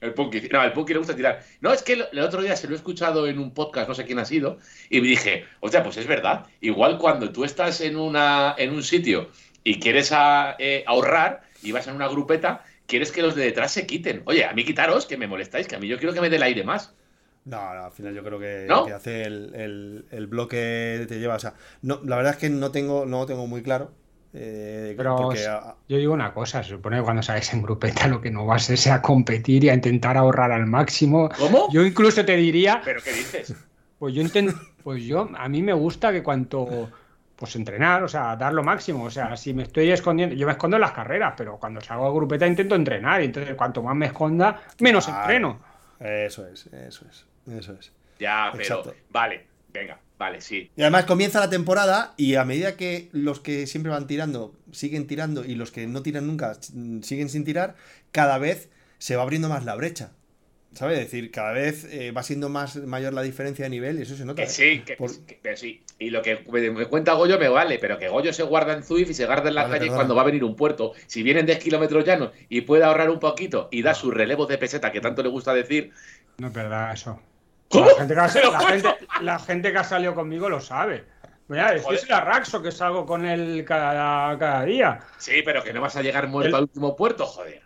El punky. No, el punky le gusta tirar. No, es que el, el otro día se lo he escuchado en un podcast, no sé quién ha sido, y me dije, hostia, pues es verdad. Igual cuando tú estás en, una, en un sitio y quieres a- eh, ahorrar y vas en una grupeta, quieres que los de detrás se quiten. Oye, a mí quitaros, que me molestáis, que a mí yo quiero que me dé el aire más. No, no, al final yo creo que, ¿No? que hace el, el- el bloque te lleva. O sea, no, la verdad es que no tengo, no lo tengo muy claro. Eh, Pero porque, yo digo una cosa, se supone que cuando sales en grupeta lo que no vas es a competir y a intentar ahorrar al máximo. ¿Cómo? Yo incluso te diría, ¿Pero qué dices? pues yo intento, pues yo, a mí me gusta que cuanto pues entrenar, o sea, dar lo máximo. O sea, si me estoy escondiendo, yo me escondo en las carreras, pero cuando salgo a grupeta intento entrenar. Y entonces, cuanto más me esconda, menos entreno. Eso es, eso es, eso es. Ya, pero. Exacto. Vale, venga, vale, sí. Y además comienza la temporada y a medida que los que siempre van tirando siguen tirando y los que no tiran nunca siguen sin tirar, cada vez se va abriendo más la brecha. ¿Sabes? Es decir, cada vez eh, va siendo más mayor la diferencia de nivel y eso se nota. Que ¿eh? sí, que, Por- que- pero sí. Y lo que me, me cuenta Goyo me vale, pero que Goyo se guarda en Zwift y se guarda en la Vale, calle perdona. cuando va a venir un puerto. Si vienen 10 kilómetros llanos y puede ahorrar un poquito y da sus relevos de peseta que tanto le gusta decir, No es verdad eso. ¿Cómo? La gente, que ha, Pero la, ¿cómo? gente, la gente que ha salido conmigo lo sabe. Mira, decíselo a Raxo que salgo con él cada, cada día. sí, pero que no vas a llegar muerto El- al último puerto, joder.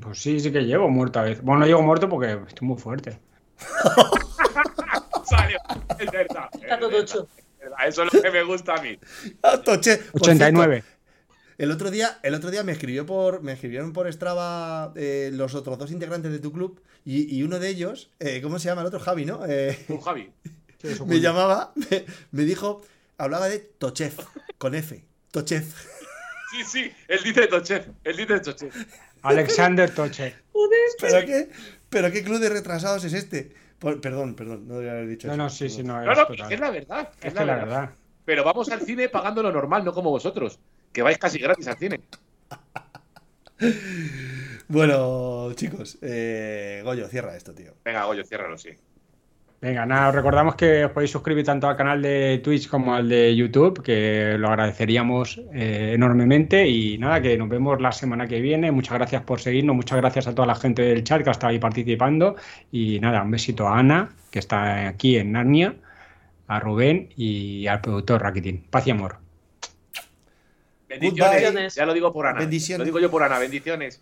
Pues sí, sí que llego muerto a veces. Bueno, no llego muerto porque estoy muy fuerte. [laughs] Salió, es verdad. es Está todo verdad, hecho. es verdad, Eso es lo que me gusta a mí. Ah, Toche, por 89. El otro día, el otro día me escribió por, me escribieron por Strava eh, los otros dos integrantes de tu club y, y uno de ellos, eh, ¿cómo se llama el otro? Javi, ¿no? Eh, Tú, Javi. [laughs] Sí, me llamaba, me, me dijo, hablaba de Tochef, con F, Tochef. Sí, sí, él dice Tochef. Él dice Tochef. Alexander Toche. ¿Pero qué, pero qué club de retrasados es este? Por- perdón, perdón, no debería haber dicho No, eso. no, sí, sí, no. No, es no, es la verdad. que Es que la verdad. Pero vamos al cine pagando lo normal, no como vosotros. Que vais casi gratis al cine. [laughs] Bueno, chicos, eh, Goyo, cierra esto, tío. Venga, Goyo, ciérralo, sí. Venga, nada, os recordamos que os podéis suscribir tanto al canal de Twitch como al de YouTube, que lo agradeceríamos eh, enormemente. Y nada, que nos vemos la semana que viene. Muchas gracias por seguirnos, muchas gracias a toda la gente del chat que ha estado ahí participando. Y nada, un besito a Ana, que está aquí en Narnia, a Rubén y al productor Rakitin. Paz y amor. Bendiciones. Bendiciones. Ya lo digo por Ana. Bendiciones. Lo digo yo por Ana. Bendiciones.